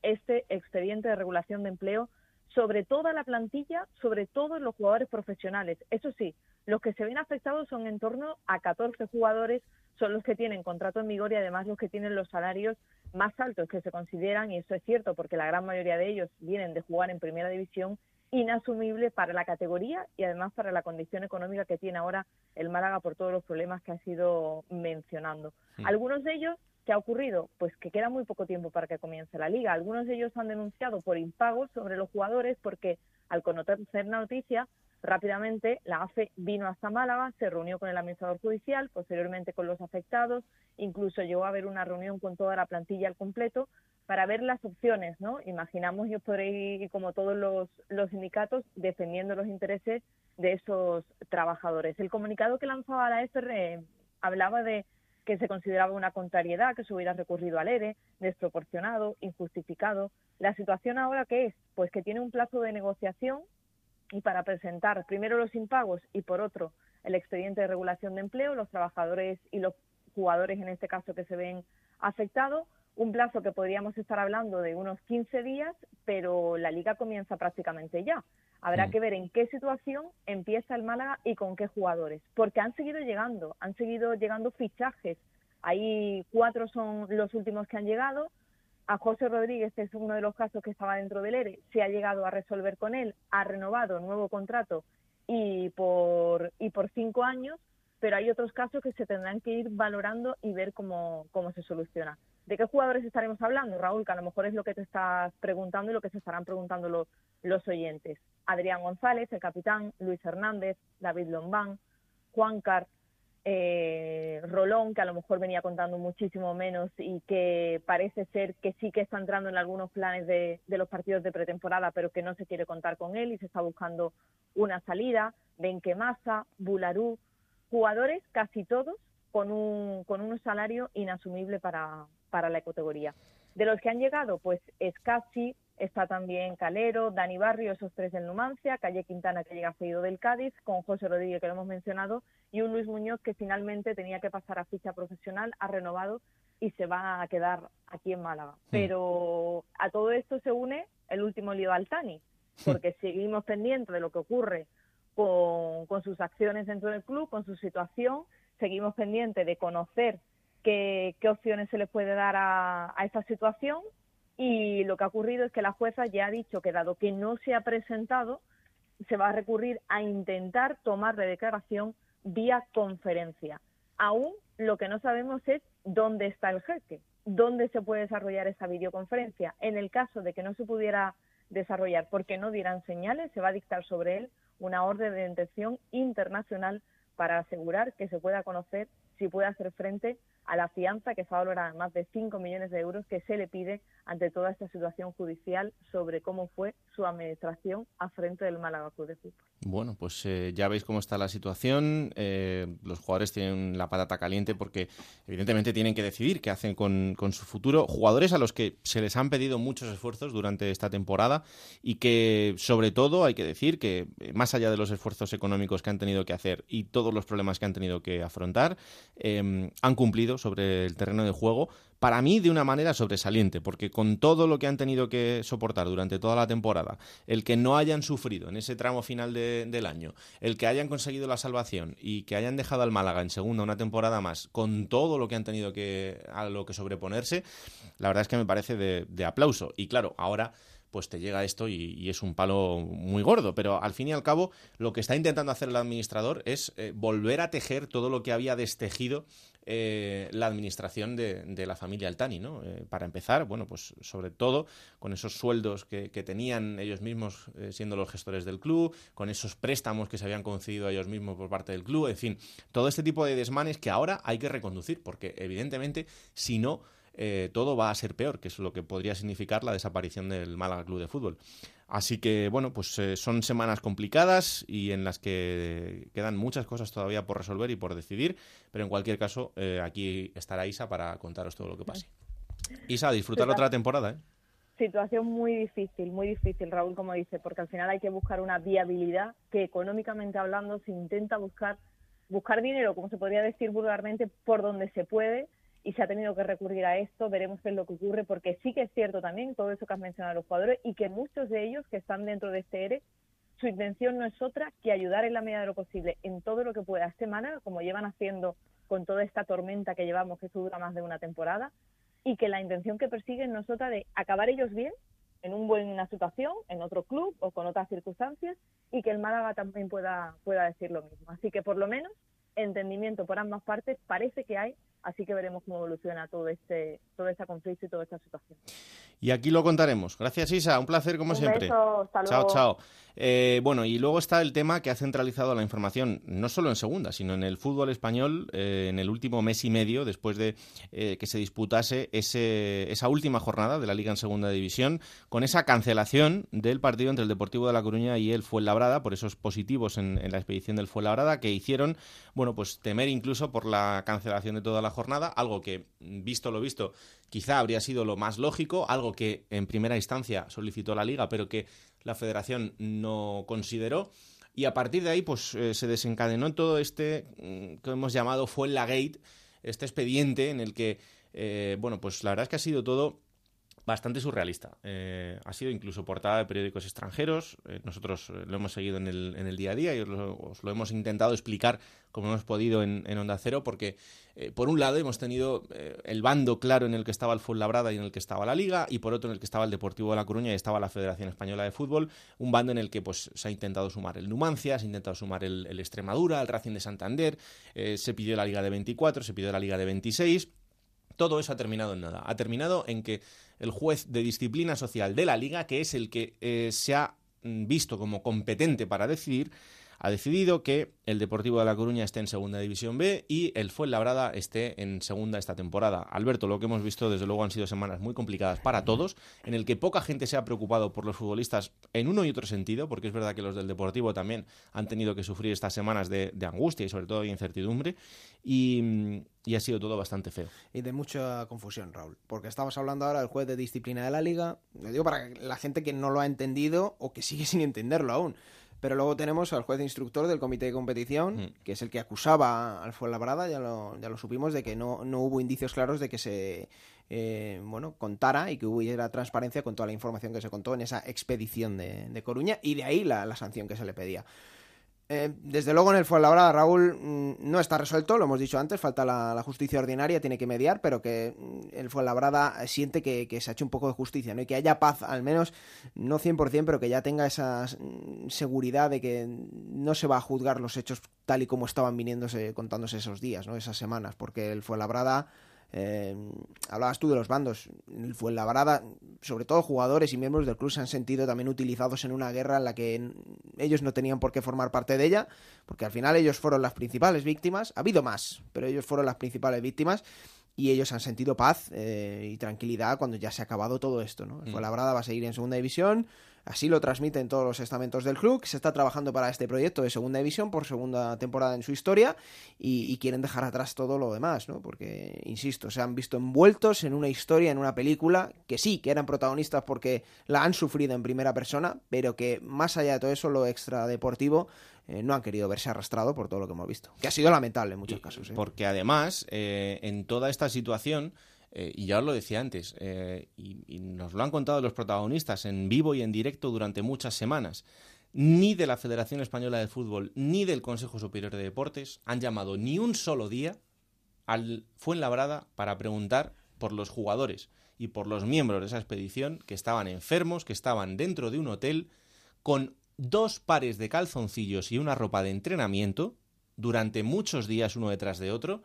este expediente de regulación de empleo sobre toda la plantilla, sobre todo los jugadores profesionales. Eso sí, los que se ven afectados son en torno a 14 jugadores, son los que tienen contrato en vigor y además los que tienen los salarios más altos que se consideran, y eso es cierto porque la gran mayoría de ellos vienen de jugar en primera división, inasumible para la categoría y además para la condición económica que tiene ahora el Málaga por todos los problemas que ha sido mencionando. Algunos de ellos ¿Qué ha ocurrido? Pues que queda muy poco tiempo para que comience la liga. Algunos de ellos han denunciado por impagos sobre los jugadores porque al conocer la noticia, rápidamente la AFE vino hasta Málaga, se reunió con el administrador judicial, posteriormente con los afectados, incluso llegó a haber una reunión con toda la plantilla al completo para ver las opciones, ¿no? Imaginamos yo podré como todos los, sindicatos, defendiendo los intereses de esos trabajadores. El comunicado que lanzaba la AFE hablaba de que se consideraba una contrariedad, que se hubiera recurrido al ERE, desproporcionado, injustificado. La situación ahora qué es? Pues que tiene un plazo de negociación y para presentar primero los impagos y por otro el expediente de regulación de empleo, los trabajadores y los jugadores en este caso que se ven afectados, un plazo que podríamos estar hablando de unos 15 días, pero la liga comienza prácticamente ya. Habrá mm. que ver en qué situación empieza el Málaga y con qué jugadores, porque han seguido llegando, han seguido llegando fichajes. Ahí cuatro son los últimos que han llegado. A José Rodríguez es uno de los casos que estaba dentro del ERE, se ha llegado a resolver con él, ha renovado nuevo contrato y por, y por cinco años, pero hay otros casos que se tendrán que ir valorando y ver cómo, cómo se soluciona. ¿De qué jugadores estaremos hablando, Raúl? Que a lo mejor es lo que te estás preguntando y lo que se estarán preguntando los, los oyentes. Adrián González, el capitán, Luis Hernández, David Lombán, Juan Car, eh, Rolón, que a lo mejor venía contando muchísimo menos y que parece ser que sí que está entrando en algunos planes de, de los partidos de pretemporada, pero que no se quiere contar con él y se está buscando una salida. Benquemasa, Bularú, jugadores casi todos con un, con un salario inasumible para, para la categoría. De los que han llegado, pues Escasi, está también Calero, Dani Barrio, esos tres del Numancia, Calle Quintana que llega seguido del Cádiz, con José Rodríguez que lo hemos mencionado, y un Luis Muñoz que finalmente tenía que pasar a ficha profesional, ha renovado y se va a quedar aquí en Málaga. Hmm. Pero a todo esto se une el último lío Altani, hmm. porque seguimos pendientes de lo que ocurre con, con sus acciones dentro del club, con su situación, seguimos pendientes de conocer qué, opciones se le puede dar a, esta situación y lo que ha ocurrido es que la jueza ya ha dicho que dado que no se ha presentado, se va a recurrir a intentar tomarle declaración vía conferencia. Aún lo que no sabemos es dónde está el jeque, dónde se puede desarrollar esa videoconferencia. En el caso de que no se pudiera desarrollar porque no dieran señales, se va a dictar sobre él una orden de detención internacional para asegurar que se pueda conocer si puede hacer frente a la fianza que está valorada en más de 5 millones de euros que se le pide ante toda esta situación judicial sobre cómo fue su administración a frente del Málaga Club de Fútbol. Bueno, pues eh, ya veis cómo está la situación. Eh, los jugadores tienen la patata caliente porque evidentemente tienen que decidir qué hacen con, su futuro. Jugadores a los que se les han pedido muchos esfuerzos durante esta temporada y que sobre todo hay que decir que eh, más allá de los esfuerzos económicos que han tenido que hacer y todos los problemas que han tenido que afrontar, han cumplido sobre el terreno de juego para mí de una manera sobresaliente, porque con todo lo que han tenido que soportar durante toda la temporada, el que no hayan sufrido en ese tramo final del año, el que hayan conseguido la salvación y que hayan dejado al Málaga en segunda una temporada más, con todo lo que han tenido que, a lo que sobreponerse, la verdad es que me parece de aplauso. Y claro, ahora pues te llega esto y, es un palo muy gordo. Pero al fin y al cabo, lo que está intentando hacer el administrador es eh, volver a tejer todo lo que había destejido eh, la administración de, la familia Altani, ¿no? Eh, para empezar, bueno, pues sobre todo con esos sueldos que, tenían ellos mismos siendo los gestores del club, con esos préstamos que se habían concedido a ellos mismos por parte del club, en fin, todo este tipo de desmanes que ahora hay que reconducir, porque evidentemente, si no, eh, todo va a ser peor, que es lo que podría significar la desaparición del Málaga Club de Fútbol. Así que, bueno, pues eh, son semanas complicadas y en las que quedan muchas cosas todavía por resolver y por decidir, pero en cualquier caso, eh, aquí estará Isa para contaros todo lo que pase. Isa, disfrutar otra temporada, ¿eh? Situación muy difícil, muy difícil, Raúl, como dice, porque al final hay que buscar una viabilidad que económicamente hablando se intenta buscar buscar dinero, como se podría decir vulgarmente, por donde se puede y se ha tenido que recurrir a esto, veremos qué es lo que ocurre, porque sí que es cierto también todo eso que has mencionado los jugadores y que muchos de ellos que están dentro de este ERE, su intención no es otra que ayudar en la medida de lo posible en todo lo que pueda semana, como llevan haciendo con toda esta tormenta que llevamos, que dura más de una temporada, y que la intención que persiguen no es otra de acabar ellos bien, en una buena situación, en otro club o con otras circunstancias, y que el Málaga también pueda, pueda decir lo mismo. Así que por lo menos entendimiento por ambas partes parece que hay así que veremos cómo evoluciona todo este todo este conflicto y toda esta situación. Y aquí lo contaremos. Gracias Isa, un placer como un siempre. Beso, hasta chao, chao. Eh, bueno, y luego está el tema que ha centralizado la información, no solo en segunda, sino en el fútbol español eh, en el último mes y medio, después de eh, que se disputase ese, esa última jornada de la Liga en Segunda División, con esa cancelación del partido entre el Deportivo de La Coruña y el Fuenlabrada, por esos positivos en, en la expedición del Fuenlabrada, que hicieron, bueno, pues temer incluso por la cancelación de toda la jornada, algo que, visto lo visto, quizá habría sido lo más lógico, algo que en primera instancia solicitó la liga, pero que la federación no consideró. Y a partir de ahí, pues eh, se desencadenó todo este mm, que hemos llamado fue la gate, este expediente en el que, eh, bueno, pues la verdad es que ha sido todo bastante surrealista. Eh, ha sido incluso portada de periódicos extranjeros. Eh, nosotros eh, lo hemos seguido en el, en el día a día y os lo, hemos intentado explicar como hemos podido en, Onda Cero, porque por un lado hemos tenido el bando claro en el que estaba el Fuenlabrada y en el que estaba la Liga, y por otro en el que estaba el Deportivo de La Coruña y estaba la Federación Española de Fútbol, un bando en el que pues, se ha intentado sumar el Numancia, se ha intentado sumar el, el Extremadura, el Racing de Santander, se pidió la Liga de 24, se pidió la Liga de 26 todo eso ha terminado en nada. Ha terminado en que el juez de disciplina social de la liga, que es el que eh, se ha mm, visto como competente para decidir, ha decidido que el Deportivo de La Coruña esté en Segunda División B y el Fuenlabrada esté en Segunda esta temporada. Alberto, lo que hemos visto desde luego han sido semanas muy complicadas para todos, en el que poca gente se ha preocupado por los futbolistas en uno y otro sentido, porque es verdad que los del Deportivo también han tenido que sufrir estas semanas de, angustia y sobre todo de incertidumbre, y, y, ha sido todo bastante feo. Y de mucha confusión, Raúl, porque estabas hablando ahora del juez de disciplina de la liga, lo digo para la gente que no lo ha entendido o que sigue <laughs> sin entenderlo aún. Pero luego tenemos al juez instructor del comité de competición, mm. que es el que acusaba al Fuenlabrada, ya lo, ya lo supimos, de que no, no hubo indicios claros de que se eh, bueno, contara y que hubiera transparencia con toda la información que se contó en esa expedición de, de Coruña, y de ahí la, la sanción que se le pedía. Eh, desde luego en el Fuenlabrada, Raúl, mm, no está resuelto, lo hemos dicho antes, falta la, justicia ordinaria, tiene que mediar, pero que mm, el Fuenlabrada siente que, se ha hecho un poco de justicia, ¿no? Y que haya paz, al menos, no 100%, pero que ya tenga esa mm, seguridad de que no se va a juzgar los hechos tal y como estaban viniéndose, contándose esos días, ¿no? Esas semanas, porque el Fuenlabrada eh, hablabas tú de los bandos. En Fuenlabrada, sobre todo jugadores y miembros del club se han sentido también utilizados en una guerra en la que ellos no tenían por qué formar parte de ella, porque al final ellos fueron las principales víctimas. Ha habido más, pero ellos fueron las principales víctimas y ellos han sentido paz eh, y tranquilidad cuando ya se ha acabado todo esto. ¿no? Mm. Fuenlabrada va a seguir en segunda división. Así lo transmiten todos los estamentos del club, que se está trabajando para este proyecto de segunda división por segunda temporada en su historia y, quieren dejar atrás todo lo demás, ¿no? Porque, insisto, se han visto envueltos en una historia, en una película, que sí, que eran protagonistas porque la han sufrido en primera persona, pero que más allá de todo eso, lo extradeportivo eh, no han querido verse arrastrado por todo lo que hemos visto. Que ha sido lamentable en muchos casos. ¿eh? Porque además, eh, en toda esta situación eh, y ya os lo decía antes, eh, y, nos lo han contado los protagonistas en vivo y en directo durante muchas semanas, ni de la Federación Española de Fútbol ni del Consejo Superior de Deportes han llamado ni un solo día al Fuenlabrada para preguntar por los jugadores y por los miembros de esa expedición que estaban enfermos, que estaban dentro de un hotel con dos pares de calzoncillos y una ropa de entrenamiento durante muchos días uno detrás de otro,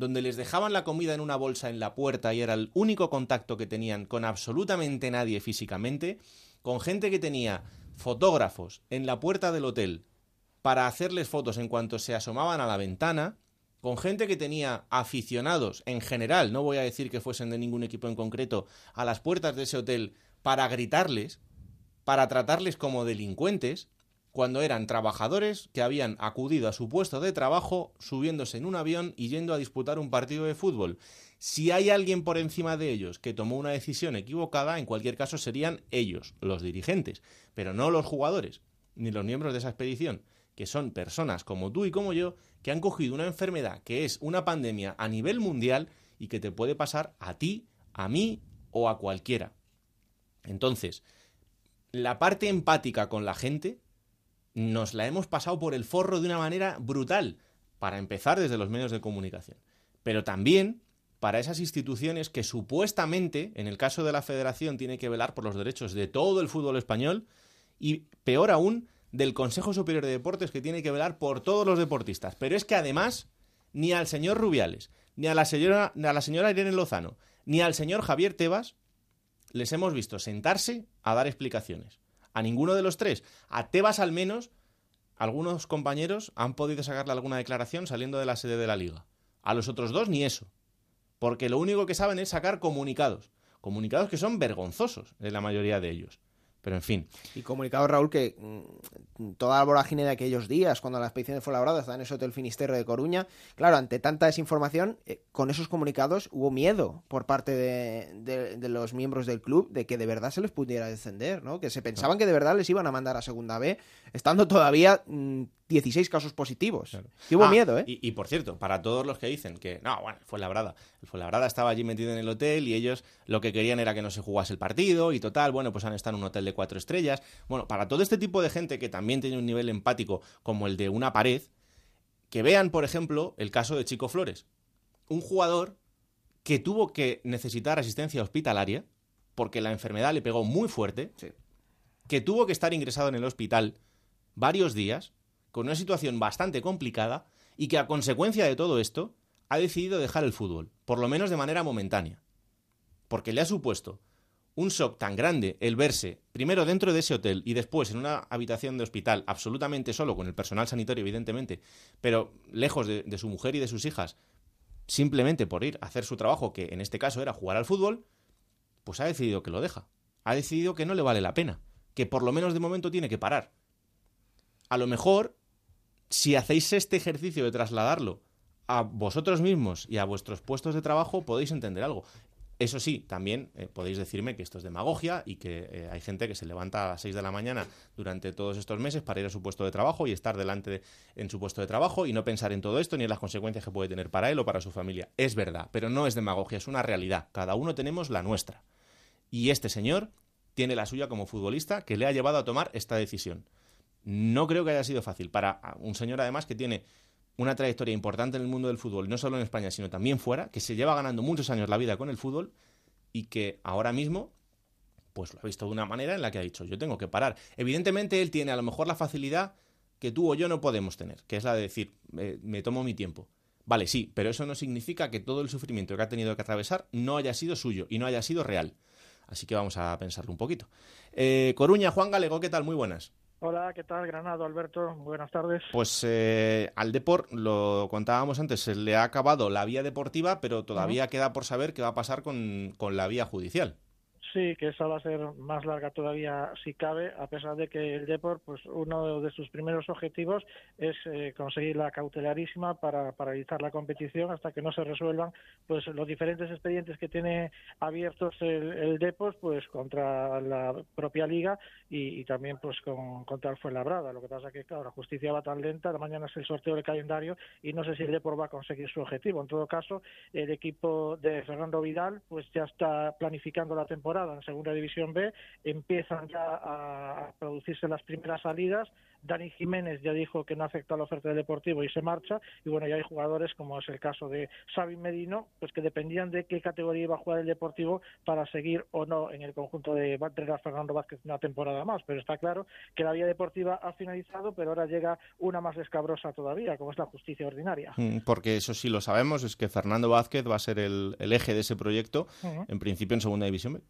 donde les dejaban la comida en una bolsa en la puerta y era el único contacto que tenían con absolutamente nadie físicamente, con gente que tenía fotógrafos en la puerta del hotel para hacerles fotos en cuanto se asomaban a la ventana, con gente que tenía aficionados en general, no voy a decir que fuesen de ningún equipo en concreto, a las puertas de ese hotel para gritarles, para tratarles como delincuentes, cuando eran trabajadores que habían acudido a su puesto de trabajo subiéndose en un avión y yendo a disputar un partido de fútbol. Si hay alguien por encima de ellos que tomó una decisión equivocada, en cualquier caso serían ellos, los dirigentes, pero no los jugadores, ni los miembros de esa expedición, que son personas como tú y como yo, que han cogido una enfermedad que es una pandemia a nivel mundial y que te puede pasar a ti, a mí o a cualquiera. Entonces, la parte empática con la gente nos la hemos pasado por el forro de una manera brutal, para empezar desde los medios de comunicación, pero también para esas instituciones que supuestamente, en el caso de la federación, tiene que velar por los derechos de todo el fútbol español y, peor aún, del Consejo Superior de Deportes que tiene que velar por todos los deportistas. Pero es que además, ni al señor Rubiales, ni a la señora, ni a la señora Irene Lozano, ni al señor Javier Tebas les hemos visto sentarse a dar explicaciones. A ninguno de los tres. A Tebas al menos, algunos compañeros han podido sacarle alguna declaración saliendo de la sede de la liga. A los otros dos ni eso. Porque lo único que saben es sacar comunicados. Comunicados que son vergonzosos en la mayoría de ellos. Pero en fin. Y comunicado, Raúl, que mm, toda la vorágine de aquellos días, cuando la expedición de Fuenlabrada estaba en ese hotel Finisterre de Coruña, claro, ante tanta desinformación, eh, con esos comunicados hubo miedo por parte de, de, los miembros del club de que de verdad se les pudiera descender, ¿no? Que se pensaban que de verdad les iban a mandar a Segunda B, estando todavía mm, 16 casos positivos. Y hubo Ah, miedo, ¿eh? Y, y, por cierto, para todos los que dicen que, no, bueno, fue Labrada. El Fuenlabrada estaba allí metido en el hotel y ellos lo que querían era que no se jugase el partido y total, bueno, pues han estado en un hotel de cuatro estrellas. Bueno, para todo este tipo de gente que también tiene un nivel empático como el de una pared, que vean, por ejemplo, el caso de Chico Flores. Un jugador que tuvo que necesitar asistencia hospitalaria porque la enfermedad le pegó muy fuerte, que tuvo que estar ingresado en el hospital varios días, con una situación bastante complicada y que a consecuencia de todo esto ha decidido dejar el fútbol, por lo menos de manera momentánea. Porque le ha supuesto un shock tan grande el verse primero dentro de ese hotel y después en una habitación de hospital absolutamente solo, con el personal sanitario evidentemente, pero lejos de, su mujer y de sus hijas, simplemente por ir a hacer su trabajo, que en este caso era jugar al fútbol, pues ha decidido que lo deja. Ha decidido que no le vale la pena, que por lo menos de momento tiene que parar. A lo mejor si hacéis este ejercicio de trasladarlo a vosotros mismos y a vuestros puestos de trabajo, podéis entender algo. Eso sí, también eh, podéis decirme que esto es demagogia y que eh, hay gente que se levanta a las 6 de la mañana durante todos estos meses para ir a su puesto de trabajo y estar delante de, en su puesto de trabajo y no pensar en todo esto ni en las consecuencias que puede tener para él o para su familia. Es verdad, pero no es demagogia, es una realidad. Cada uno tenemos la nuestra. Y este señor tiene la suya como futbolista que le ha llevado a tomar esta decisión. No creo que haya sido fácil para un señor además que tiene una trayectoria importante en el mundo del fútbol, no solo en España, sino también fuera, que se lleva ganando muchos años la vida con el fútbol y que ahora mismo pues lo ha visto de una manera en la que ha dicho, yo tengo que parar. Evidentemente él tiene a lo mejor la facilidad que tú o yo no podemos tener, que es la de decir, me tomo mi tiempo. Vale, sí, pero eso no significa que todo el sufrimiento que ha tenido que atravesar no haya sido suyo y no haya sido real. Así que vamos a pensarlo un poquito. Eh, Coruña, Juan Galego, ¿qué tal? Muy buenas. Hola, ¿qué tal? Granado, Alberto. Buenas tardes. Pues eh, al Deport, lo contábamos antes, se le ha acabado la vía deportiva, pero todavía uh -huh. queda por saber qué va a pasar con, con la vía judicial. Sí, que esa va a ser más larga todavía si cabe, a pesar de que el Deport, pues uno de sus primeros objetivos es eh, conseguir la cautelarísima para paralizar la competición hasta que no se resuelvan pues los diferentes expedientes que tiene abiertos el, el Deport, pues contra la propia liga y, también pues con, contra el Fuenlabrada. Lo que pasa es que claro, la justicia va tan lenta, mañana es el sorteo del calendario y no sé si el Deport va a conseguir su objetivo. En todo caso, el equipo de Fernando Vidal pues ya está planificando la temporada en Segunda División B, empiezan ya a, a producirse las primeras salidas. Dani Jiménez ya dijo que no acepta la oferta del Deportivo y se marcha. Y bueno, ya hay jugadores, como es el caso de Xavi Medino, pues que dependían de qué categoría iba a jugar el Deportivo para seguir o no en el conjunto de entrenar Fernando Vázquez una temporada más. Pero está claro que la vía deportiva ha finalizado, pero ahora llega una más escabrosa todavía, como es la justicia ordinaria. Mm, Porque eso sí lo sabemos, es que Fernando Vázquez va a ser el, el eje de ese proyecto, uh -huh. en principio en Segunda División B.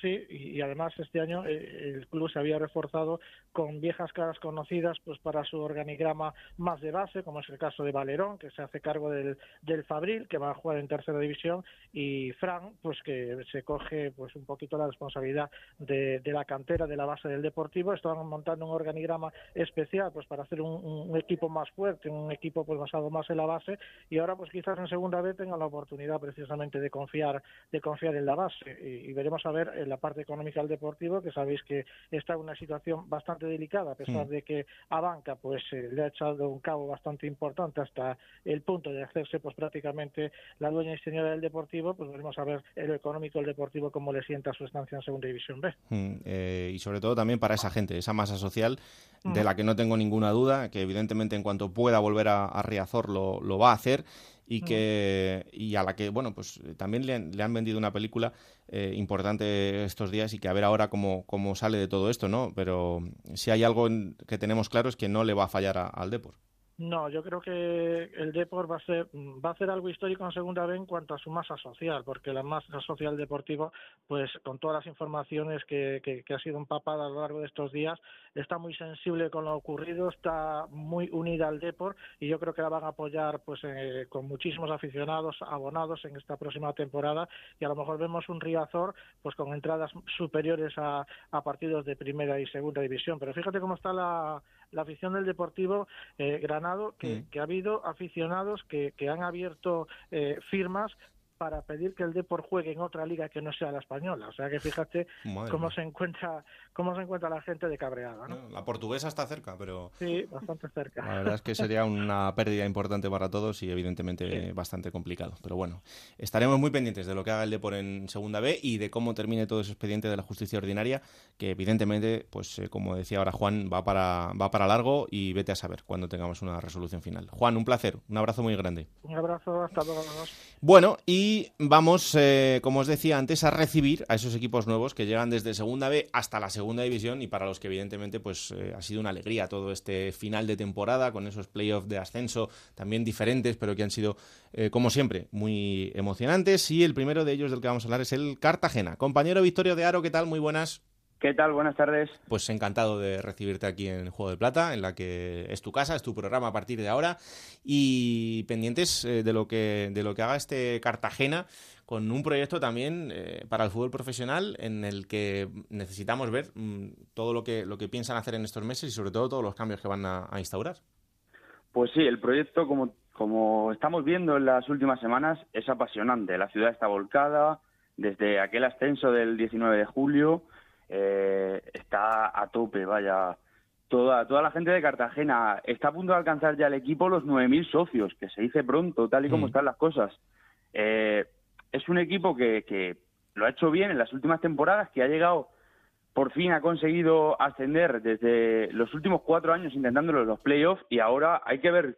Sí, y además este año el club se había reforzado con viejas caras conocidas pues para su organigrama más de base, como es el caso de Valerón, que se hace cargo del, del Fabril, que va a jugar en tercera división, y Fran, pues que se coge pues un poquito la responsabilidad de, de la cantera de la base del Deportivo. Estaban montando un organigrama especial pues para hacer un, un, equipo más fuerte, un equipo pues basado más en la base, y ahora pues quizás en segunda vez tengan la oportunidad precisamente de confiar, de confiar en la base, y, y veremos a ver el la parte económica del Deportivo, que sabéis que está en una situación bastante delicada, a pesar Mm. de que a banca pues eh, le ha echado un cabo bastante importante hasta el punto de hacerse pues prácticamente la dueña y señora del Deportivo, pues veremos a ver en lo económico del Deportivo cómo le sienta su estancia en Segunda División B. Mm, eh, y sobre todo también para esa gente, esa masa social de Ujú. la que no tengo ninguna duda, que evidentemente en cuanto pueda volver a, a Riazor lo, lo va a hacer y que y a la que bueno pues eh, también le han, le han vendido una película eh, importante estos días y que a ver ahora cómo, cómo sale de todo esto, ¿no? Pero si hay algo en- que tenemos claro es que no le va a fallar a- al Depor. No, yo creo que el Depor va a ser va a hacer algo histórico en Segunda B en cuanto a su masa social, porque la masa social deportiva, pues con todas las informaciones que, que, que ha sido empapada a lo largo de estos días, está muy sensible con lo ocurrido, está muy unida al Depor y yo creo que la van a apoyar pues eh, con muchísimos aficionados, abonados en esta próxima temporada y a lo mejor vemos un Riazor pues con entradas superiores a, a partidos de primera y segunda división. Pero fíjate cómo está la, la afición del Deportivo eh, Granado, que, que ha habido aficionados que, que han abierto eh, firmas para pedir que el Depor juegue en otra liga que no sea la española. O sea que fíjate Madre cómo mía. se encuentra cómo se encuentra la gente de cabreada, ¿no? La portuguesa está cerca, pero Sí, bastante cerca. La verdad es que sería una pérdida importante para todos y evidentemente bastante complicado. Pero bueno, estaremos muy pendientes de lo que haga el Depor en Segunda B y de cómo termine todo ese expediente de la justicia ordinaria, que evidentemente, pues eh, como decía ahora Juan, va para, va para largo y vete a saber cuando tengamos una resolución final. Juan, un placer, un abrazo muy grande. Un abrazo, hasta luego. Bueno, y vamos, eh, como os decía antes, a recibir a esos equipos nuevos que llegan desde Segunda B hasta la Segunda División y para los que evidentemente pues eh, ha sido una alegría todo este final de temporada con esos playoffs de ascenso también diferentes, pero que han sido, eh, como siempre, muy emocionantes. Y el primero de ellos del que vamos a hablar es el Cartagena. Compañero Victorio de Aro, ¿qué tal? Muy buenas. ¿Qué tal? Buenas tardes. Pues encantado de recibirte aquí en Juego de Plata, en la que es tu casa, es tu programa a partir de ahora y pendientes eh, de lo que de lo que haga este Cartagena con un proyecto también eh, para el fútbol profesional en el que necesitamos ver mm, todo lo que lo que piensan hacer en estos meses y sobre todo todos los cambios que van a, a instaurar. Pues sí, el proyecto, como, como estamos viendo en las últimas semanas, es apasionante. La ciudad está volcada, desde aquel ascenso del 19 de julio, eh, está a tope, vaya. Toda, toda la gente de Cartagena está a punto de alcanzar ya el equipo los 9.000 socios, que se dice pronto, tal y como Mm. están las cosas. Eh, es un equipo que, que lo ha hecho bien en las últimas temporadas, que ha llegado por fin ha conseguido ascender desde los últimos cuatro años intentándolo en los playoffs y ahora hay que ver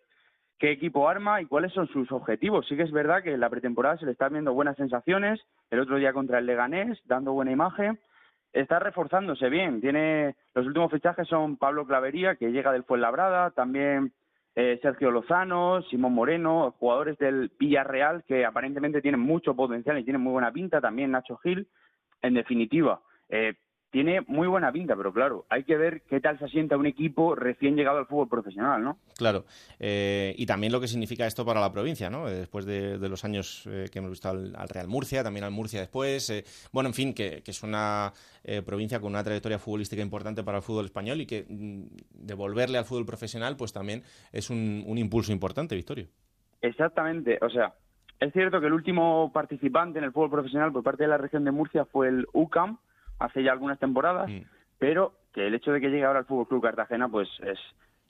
qué equipo arma y cuáles son sus objetivos. Sí que es verdad que en la pretemporada se le están viendo buenas sensaciones, el otro día contra el Leganés, dando buena imagen, está reforzándose bien. Tiene los últimos fichajes son Pablo Clavería, que llega del Fuenlabrada, también eh, Sergio Lozano, Simón Moreno, jugadores del Villarreal que aparentemente tienen mucho potencial y tienen muy buena pinta, también Nacho Gil. En definitiva, eh, tiene muy buena pinta, pero claro, hay que ver qué tal se asienta un equipo recién llegado al fútbol profesional, ¿no? Claro, eh, y también lo que significa esto para la provincia, ¿no? Eh, Después de, de los años eh, que hemos visto al, al Real Murcia, también al Murcia después. eh, bueno, en fin, que, que es una provincia con una trayectoria futbolística importante para el fútbol español y que mm, devolverle al fútbol profesional, pues también es un, un impulso importante, Victorio. Exactamente, o sea, es cierto que el último participante en el fútbol profesional por parte de la región de Murcia fue el UCAM, hace ya algunas temporadas, pero que el hecho de que llegue ahora al Fútbol Club Cartagena, pues es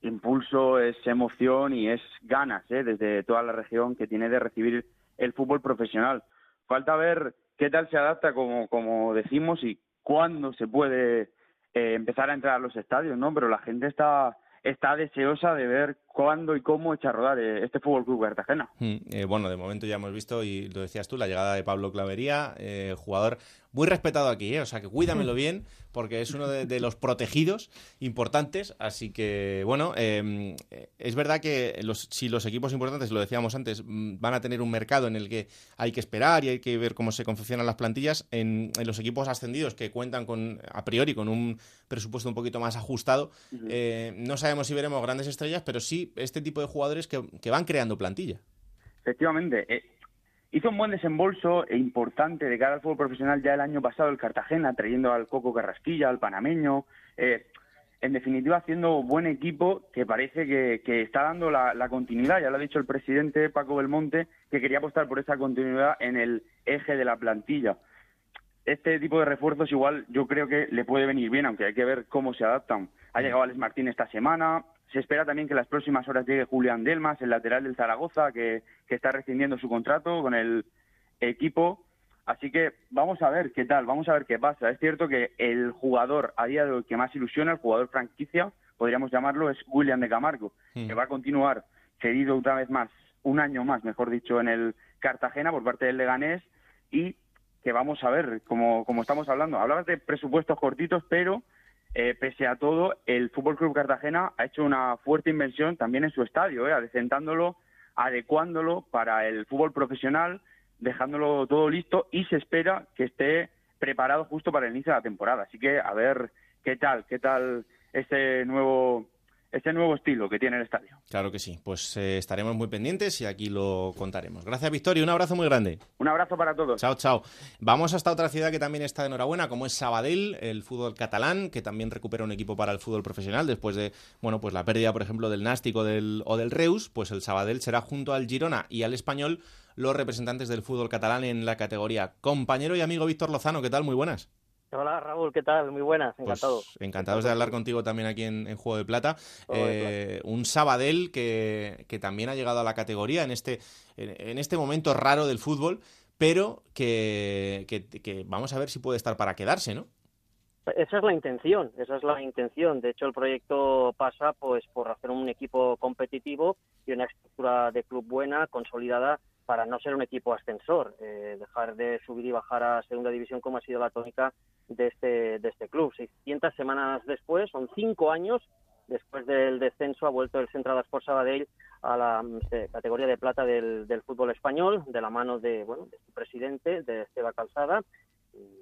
impulso, es emoción y es ganas, ¿eh? desde toda la región que tiene de recibir el fútbol profesional. Falta ver qué tal se adapta, como, como decimos, y cuándo se puede eh, empezar a entrar a los estadios, ¿no? Pero la gente está está deseosa de ver cuándo y cómo echa a rodar eh, este Fútbol Club Cartagena. Mm, eh, bueno, de momento ya hemos visto, y lo decías tú, la llegada de Pablo Clavería, eh, jugador muy respetado aquí, ¿eh? o sea que cuídamelo <laughs> bien, porque es uno de, de los protegidos importantes. Así que, bueno, eh, es verdad que los, si los equipos importantes, lo decíamos antes, mm, van a tener un mercado en el que hay que esperar y hay que ver cómo se confeccionan las plantillas, en, en los equipos ascendidos que cuentan con, a priori, con un presupuesto un poquito más ajustado, eh, no sabemos si veremos grandes estrellas, pero sí este tipo de jugadores que, van creando plantilla. Efectivamente, eh, hizo un buen desembolso e importante de cara al fútbol profesional ya el año pasado el Cartagena, trayendo al Coco Carrasquilla, al panameño, eh, en definitiva haciendo buen equipo que parece que, que está dando la, la, continuidad, ya lo ha dicho el presidente Paco Belmonte, que quería apostar por esa continuidad en el eje de la plantilla. este tipo de refuerzos igual yo creo que le puede venir bien, aunque hay que ver cómo se adaptan. Ha llegado Alex Martín esta semana, se espera también que en las próximas horas llegue Julián Delmas, el lateral del Zaragoza, que, que está rescindiendo su contrato con el equipo. Así que vamos a ver qué tal, vamos a ver qué pasa. Es cierto que el jugador a día de hoy que más ilusiona, el jugador franquicia, podríamos llamarlo, es William de Camargo, que va a continuar cedido otra vez más, un año más, mejor dicho, en el Cartagena por parte del Leganés y que vamos a ver, como, como estamos hablando. Hablabas de presupuestos cortitos, pero eh, pese a todo, el Fútbol Club Cartagena ha hecho una fuerte inversión también en su estadio, eh, adecentándolo, adecuándolo para el fútbol profesional, dejándolo todo listo y se espera que esté preparado justo para el inicio de la temporada. Así que a ver qué tal, qué tal ese nuevo ese nuevo estilo que tiene el estadio. Claro que sí, pues eh, estaremos muy pendientes y aquí lo contaremos. Gracias, Victoria, un abrazo muy grande. Un abrazo para todos. Chao, chao. Vamos hasta otra ciudad que también está de enhorabuena, como es Sabadell, el fútbol catalán, que también recupera un equipo para el fútbol profesional después de, bueno, pues la pérdida, por ejemplo, del Nàstic o del, o del Reus, pues el Sabadell será junto al Girona y al Español los representantes del fútbol catalán en la categoría. Compañero y amigo Víctor Lozano, ¿qué tal? Muy buenas. Hola Raúl, ¿qué tal? Muy buenas, encantado. Pues encantados de hablar contigo también aquí en, en Juego de Plata. Juego de Eh, un Sabadell que, que también ha llegado a la categoría en este, en, en este momento raro del fútbol, pero que, que- que vamos a ver si puede estar para quedarse, ¿no? Esa es la intención, esa es la intención. De hecho, el proyecto pasa pues por hacer un equipo competitivo y una estructura de club buena, consolidada, para no ser un equipo ascensor, eh, dejar de subir y bajar a segunda división como ha sido la tónica de este, de este club. 600 semanas después, son cinco años después del descenso, ha vuelto el Central Sport Sabadell a la eh, categoría de plata del, del fútbol español, de la mano de, bueno, de su presidente, de Esteban Calzada.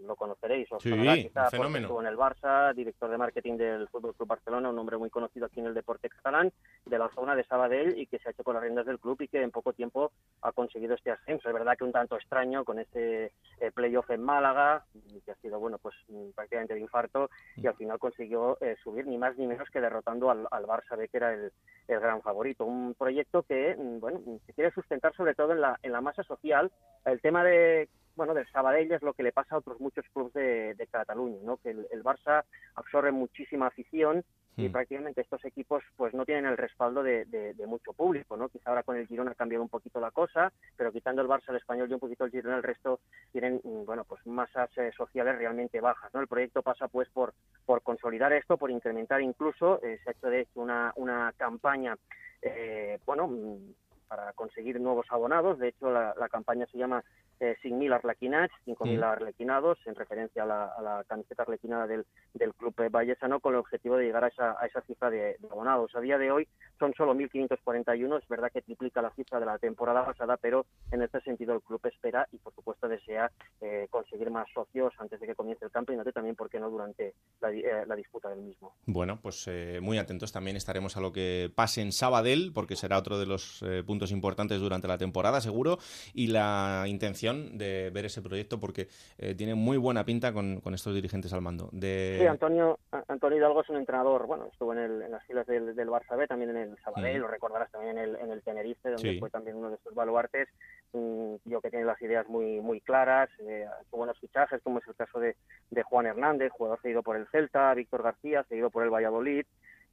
Lo conoceréis, os Sí, quizá fenómeno. estuvo en el Barça, director de marketing del Fútbol Club Barcelona, un hombre muy conocido aquí en el deporte catalán, de la zona de Sabadell y que se ha hecho con las riendas del club y que en poco tiempo ha conseguido este ascenso. Es verdad que un tanto extraño con ese eh, playoff en Málaga, que ha sido bueno pues mm, prácticamente de infarto y al final consiguió eh, subir ni más ni menos que derrotando al, al Barça B, que era el, el gran favorito. Un proyecto que mm, bueno se quiere sustentar sobre todo en la, en la masa social. El tema de bueno, del Sabadell es lo que le pasa a otros muchos clubes de, de Cataluña, ¿no? Que el, el Barça absorbe muchísima afición y Mm. prácticamente estos equipos pues no tienen el respaldo de, de- de mucho público, ¿no? Quizá ahora con el Girona ha cambiado un poquito la cosa, pero quitando el Barça, el Español y un poquito el Girona, el resto tienen, mm, bueno, pues masas eh, sociales realmente bajas, ¿no? El proyecto pasa pues por, por consolidar esto, por incrementar incluso, eh, se ha hecho de hecho una, una campaña, eh, bueno, mm, para conseguir nuevos abonados. De hecho, la, la campaña se llama eh, 5.000 arlequinats, 5.000 Mm. arlequinados, en referencia a la, a la camiseta arlequinada del, del club vallesano, con el objetivo de llegar a esa, a esa cifra de, de abonados. A día de hoy son solo 1.541, es verdad que triplica la cifra de la temporada pasada, pero en este sentido el club espera y, por supuesto, desea eh, conseguir más socios antes de que comience el campeonato y también, ¿por qué no?, durante la, eh, la disputa del mismo. Bueno, pues eh, muy atentos también estaremos a lo que pase en Sabadell, porque será otro de los puntos importantes durante la temporada, seguro, y la intención de ver ese proyecto, porque eh, tiene muy buena pinta con, con estos dirigentes al mando. De... Sí, Antonio, Antonio Hidalgo es un entrenador, bueno, estuvo en, el- en las filas del, del Barça B, también en el Sabadell, Mm. lo recordarás también en el, en el Tenerife, donde Sí. fue también uno de estos baluartes. Mm, yo que tiene las ideas muy muy claras, eh, buenos fichajes, como es el caso de, de Juan Hernández, jugador cedido por el Celta, Víctor García, cedido por el Valladolid,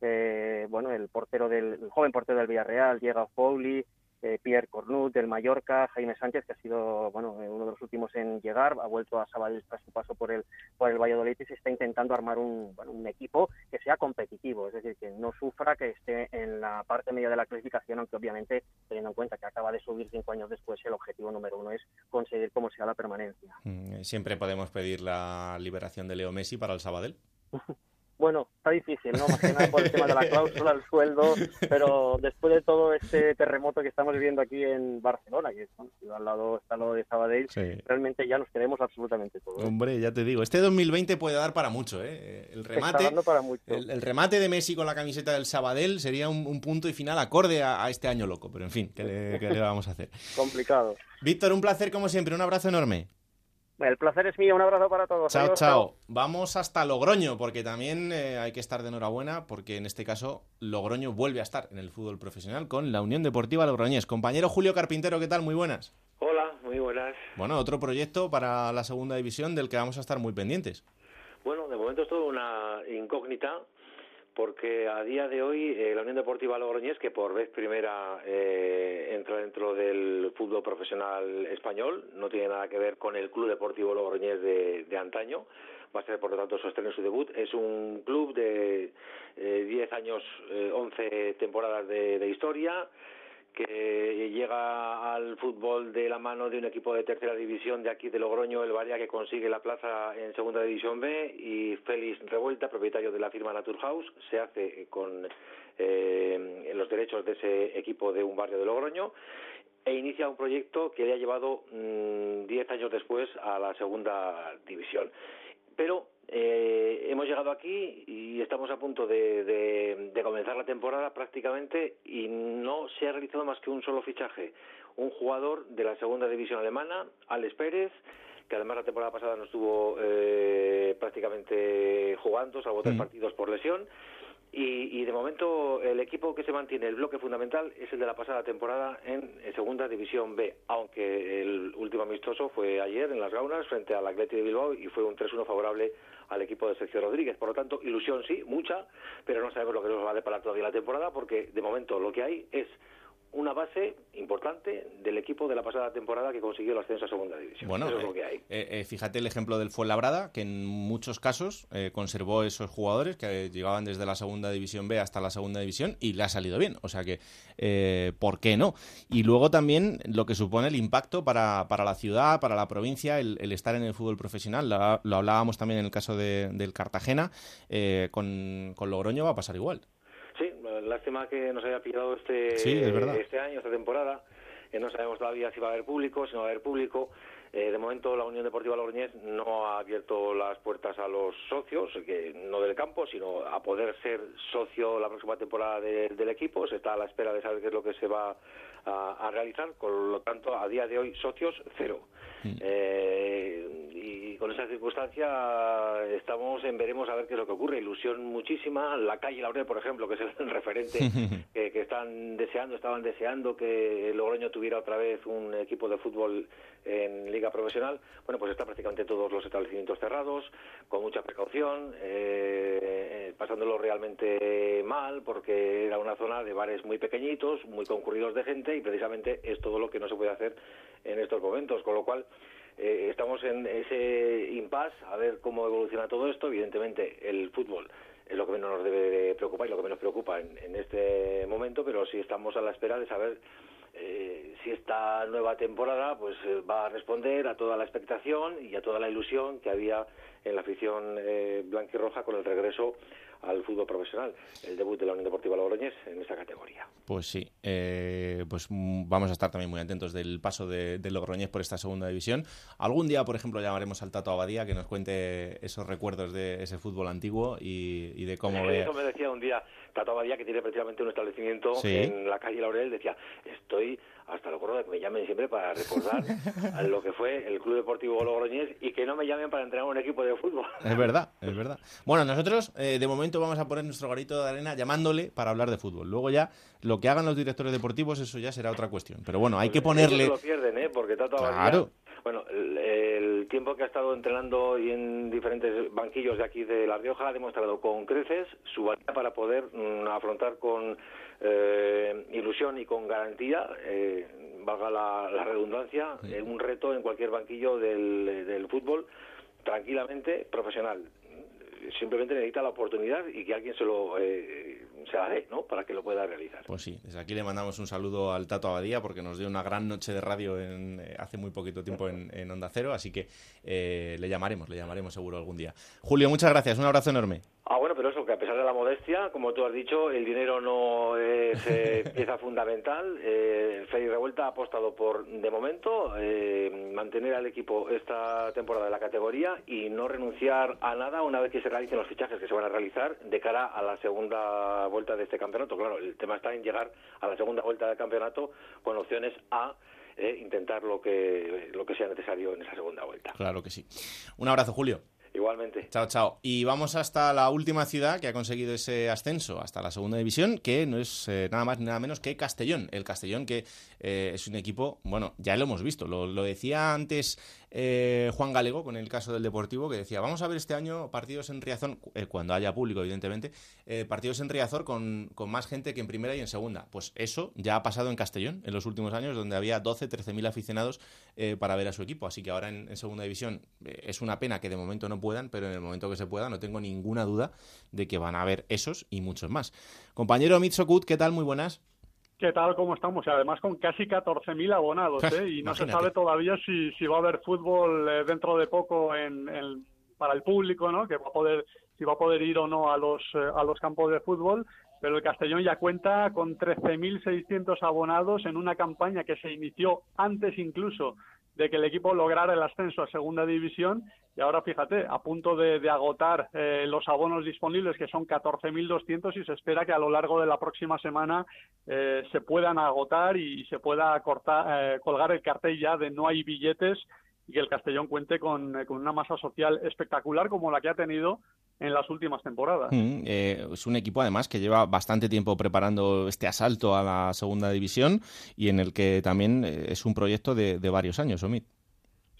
eh, bueno, el portero del el joven portero del Villarreal, Diego Pauli, eh, Pierre Cornut del Mallorca, Jaime Sánchez, que ha sido bueno eh, uno de los últimos en llegar, ha vuelto a Sabadell tras su paso por el por el Valladolid y se está intentando armar un, bueno, un equipo que sea competitivo, es decir, que no sufra, que esté en la parte media de la clasificación, aunque obviamente teniendo en cuenta que acaba de subir cinco años después, el objetivo número uno es conseguir como sea la permanencia. Mm, Siempre podemos pedir la liberación de Leo Messi para el Sabadell. <laughs> Bueno, está difícil, ¿no? Más que nada por el tema de la <laughs> cláusula, el sueldo, pero después de todo este terremoto que estamos viviendo aquí en Barcelona, que bueno, al lado está lo de Sabadell, Sí. realmente ya nos queremos absolutamente todo. ¿eh? Hombre, ya te digo, este 2020 puede dar para mucho, ¿eh? El Está remate, dando para mucho. el, el remate de Messi con la camiseta del Sabadell sería un, un punto y final acorde a, a este año loco, pero en fin, ¿qué le, qué le vamos a hacer? <laughs> Complicado. Víctor, un placer como siempre, un abrazo enorme. El placer es mío, un abrazo para todos. Chao, Adiós, chao. Vamos hasta Logroño, porque también eh, hay que estar de enhorabuena, porque en este caso Logroño vuelve a estar en el fútbol profesional con la Unión Deportiva Logroñés. Compañero Julio Carpintero, ¿qué tal? Muy buenas. Hola, muy buenas. buenas. Bueno, otro proyecto para la segunda división del que vamos a estar muy pendientes. Bueno, de momento es todo una incógnita porque a día de hoy eh, la Unión Deportiva Logroñés, que por vez primera eh, entra dentro del fútbol profesional español, no tiene nada que ver con el Club Deportivo Logroñés de, de antaño, va a ser por lo tanto su estreno su debut. Es un club de eh, 10 años, eh, 11 temporadas de, de historia, que llega al fútbol de la mano de un equipo de tercera división de aquí de Logroño, el Varia, que consigue la plaza en segunda división B y Félix Revuelta, propietario de la firma Naturhaus, se hace con eh, los derechos de ese equipo de un barrio de Logroño e inicia un proyecto que le ha llevado mm, diez años después a la segunda división. Pero eh, hemos llegado aquí y estamos a punto de, de, de, comenzar la temporada prácticamente y no se ha realizado más que un solo fichaje. Un jugador de la segunda división alemana, Alex Pérez, que además la temporada pasada no estuvo eh, prácticamente jugando, salvo tres partidos por lesión. Y, y, de momento el equipo que se mantiene, el bloque fundamental, es el de la pasada temporada en, en, Segunda División B, aunque el último amistoso fue ayer en las Gaunas frente al Atleti de Bilbao y fue un 3-1 favorable al equipo de Sergio Rodríguez. Por lo tanto, ilusión sí, mucha, pero no sabemos lo que nos va a deparar todavía la temporada porque de momento lo que hay es una base importante del equipo de la pasada temporada que consiguió el ascenso a segunda división. Bueno, Eso eh, es lo que hay. Eh, eh, fíjate el ejemplo del Fuenlabrada, que en muchos casos eh, conservó esos jugadores que llegaban desde la segunda división B hasta la segunda división y le ha salido bien. O sea que, eh, ¿por qué no? Y luego también lo que supone el impacto para, para la ciudad, para la provincia, el, el estar en el fútbol profesional. Lo, lo, hablábamos también en el caso de, del Cartagena. eh, con, con Logroño va a pasar igual. Sí, lástima que nos haya pillado este, sí, es verdad. este año, esta temporada. Eh, no sabemos todavía si va a haber público, si no va a haber público. Eh, de momento la Unión Deportiva Logroñés no ha abierto las puertas a los socios, que no del campo, sino a poder ser socio la próxima temporada de, del equipo. Se está a la espera de saber qué es lo que se va a, a realizar. Con lo tanto, a día de hoy, socios cero. Mm. Eh, y con esa circunstancia estamos en veremos a ver qué es lo que ocurre. Ilusión muchísima. La calle Laurel, por ejemplo, que es el <laughs> referente <laughs> que, que, están deseando, estaban deseando que Logroño tuviera otra vez un equipo de fútbol en liga profesional. Bueno, pues está prácticamente todos los establecimientos cerrados, con mucha precaución, eh, pasándolo realmente mal, porque era una zona de bares muy pequeñitos, muy concurridos de gente, y precisamente es todo lo que no se puede hacer en estos momentos. Con lo cual, eh, estamos en ese impasse a ver cómo evoluciona todo esto. Evidentemente, el fútbol es lo que menos nos debe de preocupar y lo que menos preocupa en, en este momento, pero sí estamos a la espera de saber eh, si esta nueva temporada pues eh, va a responder a toda la expectación y a toda la ilusión que había en la afición eh, blanquirroja con el regreso al fútbol profesional, el debut de la Unión Deportiva Logroñés en esta categoría. Pues sí, eh, pues vamos a estar también muy atentos del paso de, de, Logroñés por esta segunda división. Algún día, por ejemplo, llamaremos al Tato Abadía que nos cuente esos recuerdos de ese fútbol antiguo y, y de cómo sí, ve... Eso me decía un día Tato Abadía, que tiene precisamente un establecimiento sí. en la calle Laurel, decía, estoy hasta lo de que me llamen siempre para recordar <laughs> lo que fue el Club Deportivo Logroñés y que no me llamen para entrenar un equipo de fútbol. Es verdad, es verdad. Bueno, nosotros eh, de momento vamos a poner nuestro garito de arena llamándole para hablar de fútbol. Luego ya lo que hagan los directores deportivos, eso ya será otra cuestión. Pero bueno, hay que ponerle... Lo pierden, ¿eh? Porque claro. Bueno, el, el, tiempo que ha estado entrenando y en diferentes banquillos de aquí de La Rioja ha demostrado con creces su valía para poder mmm, afrontar con eh, ilusión y con garantía, eh, valga la, la redundancia, sí. un reto en cualquier banquillo del, del fútbol tranquilamente profesional simplemente necesita la oportunidad y que alguien se lo eh, se la dé, ¿no? Para que lo pueda realizar. Pues sí, desde aquí le mandamos un saludo al Tato Abadía porque nos dio una gran noche de radio en, eh, hace muy poquito tiempo en, en Onda Cero, así que eh, le llamaremos, le llamaremos seguro algún día. Julio, muchas gracias, un abrazo enorme. Ah, bueno, pero eso, que a pesar de la modestia, como tú has dicho, el dinero no es eh, <laughs> pieza fundamental. Eh, Félix Revuelta ha apostado por, de momento, eh, mantener al equipo esta temporada de la categoría y no renunciar a nada una vez que se realicen los fichajes que se van a realizar de cara a la segunda vuelta de este campeonato. Claro, el tema está en llegar a la segunda vuelta del campeonato con opciones a eh, intentar lo que, lo que sea necesario en esa segunda vuelta. Claro que sí. Un abrazo, Julio. Igualmente. Chao, chao. Y vamos hasta la última ciudad que ha conseguido ese ascenso, hasta la segunda división, que no es eh, nada más ni nada menos que Castellón. El Castellón que eh, es un equipo, bueno, ya lo hemos visto, lo, lo decía antes eh, Juan Galego con el caso del Deportivo, que decía, vamos a ver este año partidos en Riazor, eh, cuando haya público, evidentemente, eh, partidos en Riazor con, con, más gente que en primera y en segunda. Pues eso ya ha pasado en Castellón en los últimos años, donde había 12, 13 mil aficionados para ver a su equipo. Así que ahora en, en segunda división es una pena que de momento no puedan, pero en el momento que se pueda no tengo ninguna duda de que van a haber esos y muchos más. Compañero Mitsokut, ¿qué tal? Muy buenas. ¿Qué tal? ¿Cómo estamos? Y además con casi 14.000 abonados, ¿eh? Y no se sabe todavía si, si va a haber fútbol eh, dentro de poco en, en, para el público, ¿no? Que va a poder, si va a poder ir o no a los, eh, a los campos de fútbol. Pero el Castellón ya cuenta con 13.600 abonados en una campaña que se inició antes incluso de que el equipo lograra el ascenso a segunda división. Y ahora fíjate, a punto de, agotar eh, los abonos disponibles que son 14.200 y se espera que a lo largo de la próxima semana eh, se puedan agotar y se pueda cortar, eh, colgar el cartel ya de no hay billetes y que el Castellón cuente con, con, una masa social espectacular como la que ha tenido en las últimas temporadas. Mm, eh, es un equipo además que lleva bastante tiempo preparando este asalto a la segunda división y en el que también es un proyecto de, de varios años, Omid.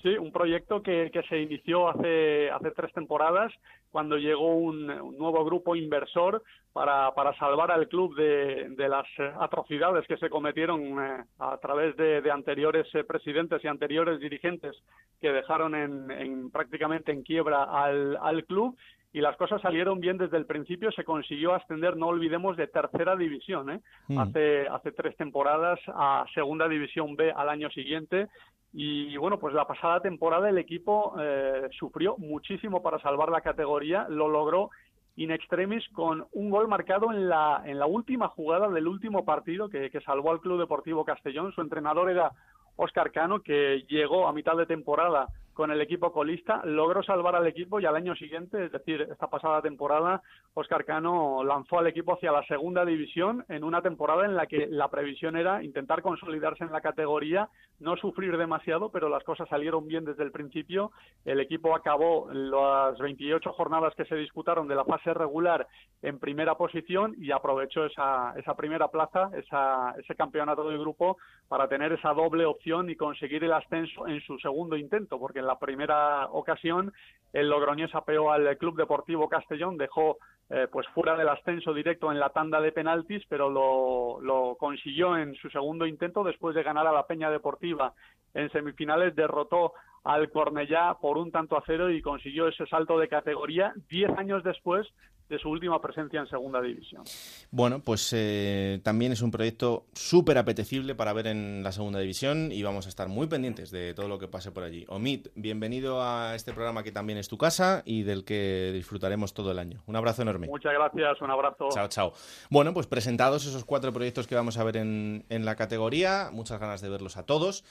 Sí, un proyecto que, que, se inició hace, hace tres temporadas cuando llegó un, un nuevo grupo inversor para, para, salvar al club de, de las atrocidades que se cometieron eh, a través de, de anteriores eh, presidentes y anteriores dirigentes que dejaron en, en prácticamente en quiebra al, al club y las cosas salieron bien desde el principio, se consiguió ascender, no olvidemos, de tercera división, ¿eh? mm. hace, hace tres temporadas a segunda división B al año siguiente. Y bueno, pues la pasada temporada el equipo eh, sufrió muchísimo para salvar la categoría, lo logró in extremis con un gol marcado en la, en la última jugada del último partido que, que salvó al Club Deportivo Castellón. Su entrenador era Óscar Cano, que llegó a mitad de temporada con el equipo colista, logró salvar al equipo y al año siguiente, es decir, esta pasada temporada, Oscar Cano lanzó al equipo hacia la segunda división en una temporada en la que la previsión era intentar consolidarse en la categoría, no sufrir demasiado, pero las cosas salieron bien desde el principio. El equipo acabó las 28 jornadas que se disputaron de la fase regular en primera posición y aprovechó esa, esa primera plaza, esa, ese campeonato de grupo, para tener esa doble opción y conseguir el ascenso en su segundo intento, porque la primera ocasión el Logroñés apeó al Club Deportivo Castellón, dejó eh, pues fuera del ascenso directo en la tanda de penaltis, pero lo, lo, consiguió en su segundo intento. Después de ganar a la Peña Deportiva en semifinales, derrotó al Cornellá por un tanto a cero y consiguió ese salto de categoría diez años después de su última presencia en segunda división. Bueno, pues eh, también es un proyecto súper apetecible para ver en la segunda división y vamos a estar muy pendientes de todo lo que pase por allí. Omid, bienvenido a este programa que también es tu casa y del que disfrutaremos todo el año. Un abrazo enorme. Muchas gracias, un abrazo. Chao, chao. Bueno, pues presentados esos cuatro proyectos que vamos a ver en, en la categoría, muchas ganas de verlos a todos.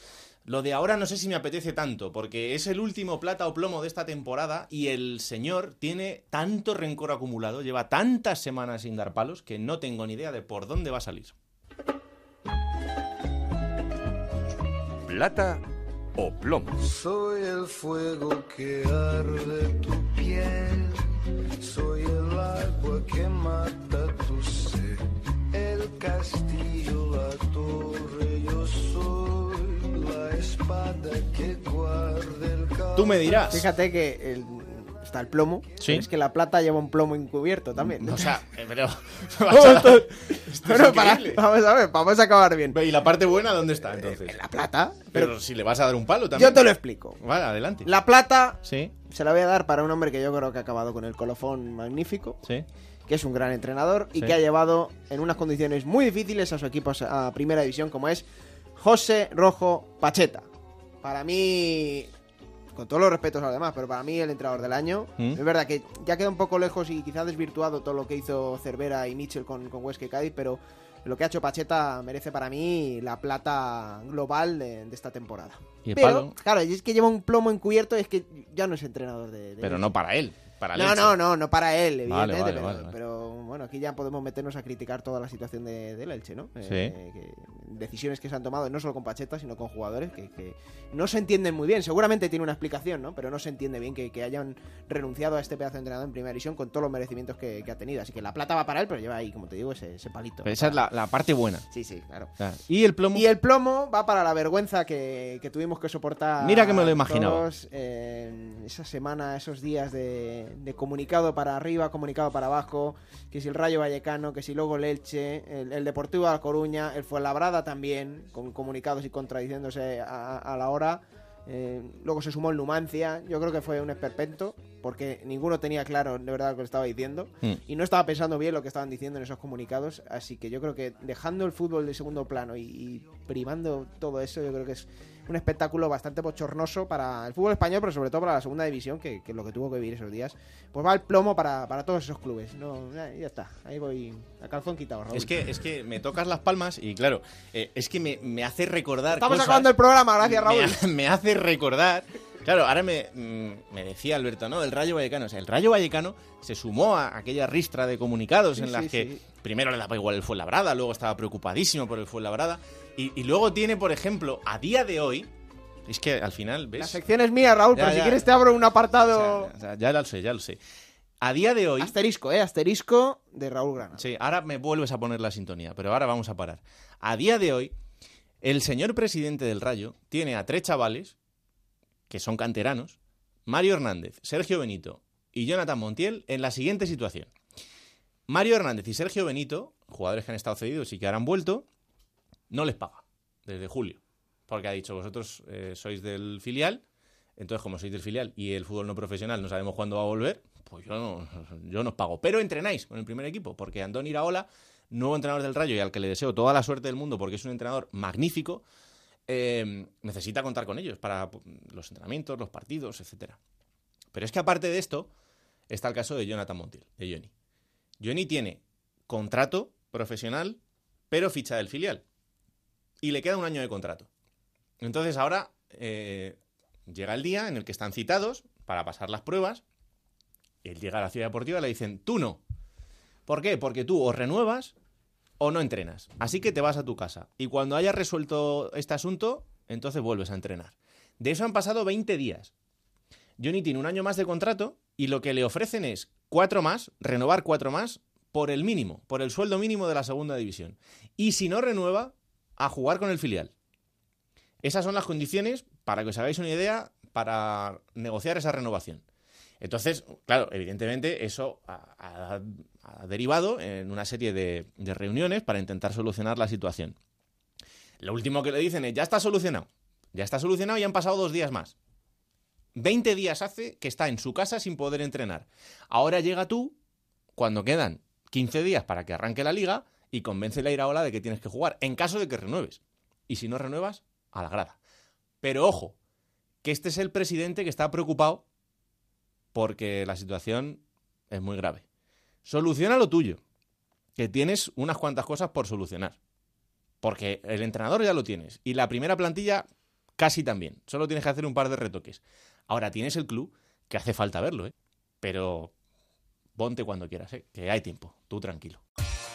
Lo de ahora no sé si me apetece tanto, porque es el último plata o plomo de esta temporada y el señor tiene tanto rencor acumulado, lleva tantas semanas sin dar palos, que no tengo ni idea de por dónde va a salir. Plata o plomo. Soy el fuego que arde tu piel, soy el agua que mata Tú me dirás. Fíjate que el, está el plomo. ¿Sí? Es que la plata lleva un plomo encubierto también. O sea, <laughs> eh, pero. <laughs> bueno, para, vamos a ver, vamos a acabar bien. ¿Y la parte buena dónde está entonces? La plata. Pero, pero, si le vas a dar un palo también. Yo te lo explico. Vale, adelante. La plata. Sí. Se la voy a dar para un hombre que yo creo que ha acabado con el colofón magnífico. Sí que es un gran entrenador y Sí. que ha llevado en unas condiciones muy difíciles a su equipo a primera división, como es José Rojo Pacheta. Para mí, con todos los respetos a los demás, pero para mí el entrenador del año. ¿Mm? Es verdad que ya queda un poco lejos y quizá desvirtuado todo lo que hizo Cervera y Mitchell con, con Huesca y Cádiz, pero lo que ha hecho Pacheta merece para mí la plata global de, de esta temporada. ¿Y el pero, palo? claro, y es que lleva un plomo encubierto, es que ya no es entrenador de... de Pero no para él. Para no, no, no, no para él, Vale, evidentemente. vale, pero, vale, vale. pero, bueno, aquí ya podemos meternos a criticar toda la situación de, del Elche, ¿no? Sí. Eh, que decisiones que se han tomado, no solo con Pacheta, sino con jugadores que, que no se entienden muy bien. Seguramente tiene una explicación, ¿no? Pero no se entiende bien que, que hayan renunciado a este pedazo de entrenador en primera división con todos los merecimientos que, que ha tenido. Así que la plata va para él, pero lleva ahí, como te digo, ese, ese palito. Pero esa es la, la parte buena. Sí, sí, claro. Y el plomo. Y el plomo va para la vergüenza que, que tuvimos que soportar. Mira que me lo imaginaba. todos, eh, esa semana, esos días de, de comunicado para arriba, comunicado para abajo. Que si el Rayo Vallecano, que si luego el Elche, el, el Deportivo de La Coruña, el Fuenlabrada también, con comunicados y contradiciéndose a, a la hora. Eh, luego se sumó el Numancia. Yo creo que fue un esperpento, porque ninguno tenía claro de verdad lo que estaba diciendo. Mm. Y no estaba pensando bien lo que estaban diciendo en esos comunicados. Así que yo creo que dejando el fútbol de segundo plano y, y primando todo eso, yo creo que es un espectáculo bastante bochornoso para el fútbol español, pero sobre todo para la segunda división, que, que es lo que tuvo que vivir esos días. Pues va el plomo para, para todos esos clubes. No, ya, está. Ahí voy a calzón quitado, Raúl. Es que, es que me tocas las palmas y claro, eh, es que me, me hace recordar. Estamos cosas- acabando el programa, gracias, me Raúl. ha- <laughs> Me, hace recordar. Claro, ahora me, mm, me decía Alberto, ¿no? El Rayo Vallecano. O sea, el Rayo Vallecano se sumó a aquella ristra de comunicados Sí, en las sí, que sí. primero le daba igual el Fuenlabrada, luego estaba preocupadísimo por el Fuenlabrada. Y, y luego tiene, por ejemplo, a día de hoy. Es que al final, ¿ves? La sección es mía, Raúl, Ya, pero si quieres te abro un apartado. O sea, ya lo sé, ya lo sé. A día de hoy. Asterisco, ¿eh? Asterisco de Raúl Grana. Sí, ahora me vuelves a poner la sintonía, pero ahora vamos a parar. A día de hoy, el señor presidente del Rayo tiene a tres chavales, que son canteranos, Mario Hernández, Sergio Benito y Jonathan Montiel, en la siguiente situación. Mario Hernández y Sergio Benito, jugadores que han estado cedidos y que ahora han vuelto, no les paga desde julio. Porque ha dicho, vosotros eh, sois del filial, entonces como sois del filial y el fútbol no profesional no sabemos cuándo va a volver, pues yo no, yo no os pago. Pero entrenáis con el primer equipo, porque Andón Iraola, nuevo entrenador del Rayo y al que le deseo toda la suerte del mundo porque es un entrenador magnífico, eh, necesita contar con ellos para los entrenamientos, los partidos, etcétera. Pero es que aparte de esto, está el caso de Jonathan Montiel, de Johnny. Johnny tiene contrato profesional, pero ficha del filial. Y le queda un año de contrato. Entonces ahora eh, llega el día en el que están citados para pasar las pruebas. Él llega a la ciudad deportiva y le dicen, tú no. ¿Por qué? Porque tú o renuevas o no entrenas. Así que te vas a tu casa. Y cuando hayas resuelto este asunto, entonces vuelves a entrenar. De eso han pasado 20 días. Johnny tiene un año más de contrato y lo que le ofrecen es cuatro más, renovar cuatro más, por el mínimo, por el sueldo mínimo de la segunda división. Y si no renueva, a jugar con el filial. Esas son las condiciones, para que os hagáis una idea, para negociar esa renovación. Entonces, claro, evidentemente eso ha derivado en una serie de, reuniones para intentar solucionar la situación. Lo último que le dicen es, ya está solucionado. Ya está solucionado y han pasado dos días más. 20 días hace que está en su casa sin poder entrenar. Ahora llega tú, cuando quedan 15 días para que arranque la liga, y convence a Iraola de que tienes que jugar, en caso de que renueves. Y si no renuevas, a la grada. Pero ojo, que este es el presidente que está preocupado porque la situación es muy grave. Soluciona lo tuyo, que tienes unas cuantas cosas por solucionar. Porque el entrenador ya lo tienes. Y la primera plantilla casi también. Solo tienes que hacer un par de retoques. Ahora tienes el club, que hace falta verlo, ¿eh? Pero ponte cuando quieras, ¿eh? Que hay tiempo. Tú tranquilo.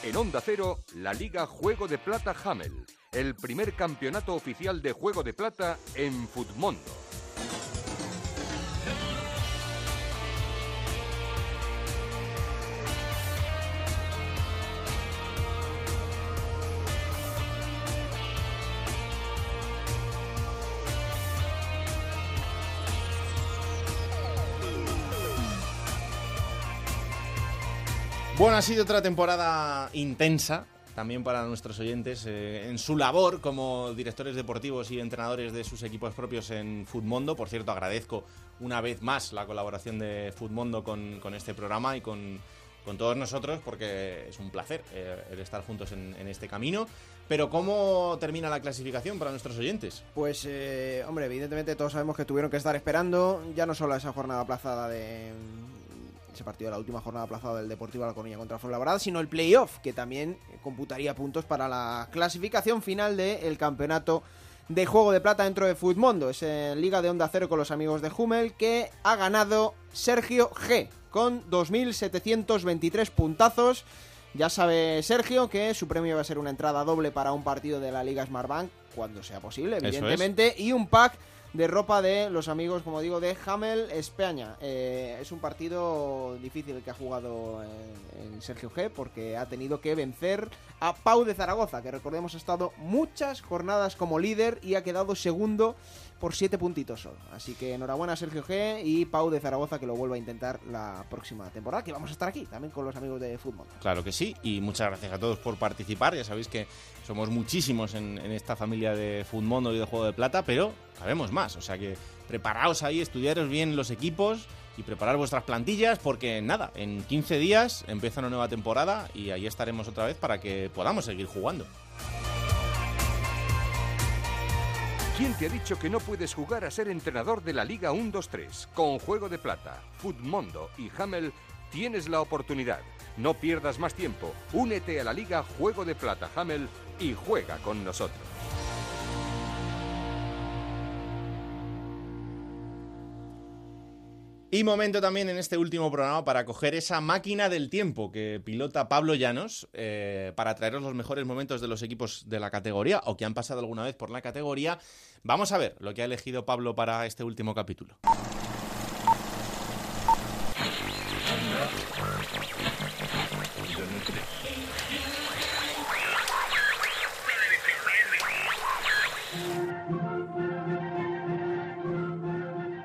En Onda Cero, la Liga Juego de Plata Hamel, el primer campeonato oficial de Juego de Plata en Futmundo. Ha sido otra temporada intensa también para nuestros oyentes eh, en su labor como directores deportivos y entrenadores de sus equipos propios en Futmundo. Por cierto, agradezco una vez más la colaboración de Futmundo con, con este programa y con, con todos nosotros porque es un placer eh, el estar juntos en, en este camino. Pero ¿cómo termina la clasificación para nuestros oyentes? Pues, eh, hombre, evidentemente todos sabemos que tuvieron que estar esperando ya no solo a esa jornada aplazada de ese partido de la última jornada aplazada del Deportivo de La Coruña contra Fuenlabrada, sino el playoff, que también computaría puntos para la clasificación final del campeonato de Juego de Plata dentro de Futmundo. Es en Liga de Onda Cero con los amigos de Hummel, que ha ganado Sergio G, con 2.723 puntazos. Ya sabe Sergio que su premio va a ser una entrada doble para un partido de la Liga Smartbank, cuando sea posible, es. evidentemente, y un pack de ropa de los amigos, como digo, de Hamel España. Eh, es un partido difícil el que ha jugado eh, el Sergio G, porque ha tenido que vencer a Pau de Zaragoza, que recordemos ha estado muchas jornadas como líder y ha quedado segundo por siete puntitos solo. Así que enhorabuena a Sergio G y Pau de Zaragoza que lo vuelva a intentar la próxima temporada, que vamos a estar aquí también con los amigos de fútbol. Claro que sí, y muchas gracias a todos por participar. Ya sabéis que somos muchísimos en, esta familia de Futmundo y de Juego de Plata, pero sabemos más. O sea que preparaos ahí, estudiaros bien los equipos y preparar vuestras plantillas, porque nada, en 15 días empieza una nueva temporada y ahí estaremos otra vez para que podamos seguir jugando. ¿Quién te ha dicho que no puedes jugar a ser entrenador de la Liga 1-2-3? Con Juego de Plata, Futmundo y Hamel tienes la oportunidad. No pierdas más tiempo. Únete a la Liga Juego de Plata Hamel y juega con nosotros. Y momento también en este último programa para coger esa máquina del tiempo que pilota Pablo Llanos eh, para traeros los mejores momentos de los equipos de la categoría o que han pasado alguna vez por la categoría. Vamos a ver lo que ha elegido Pablo para este último capítulo.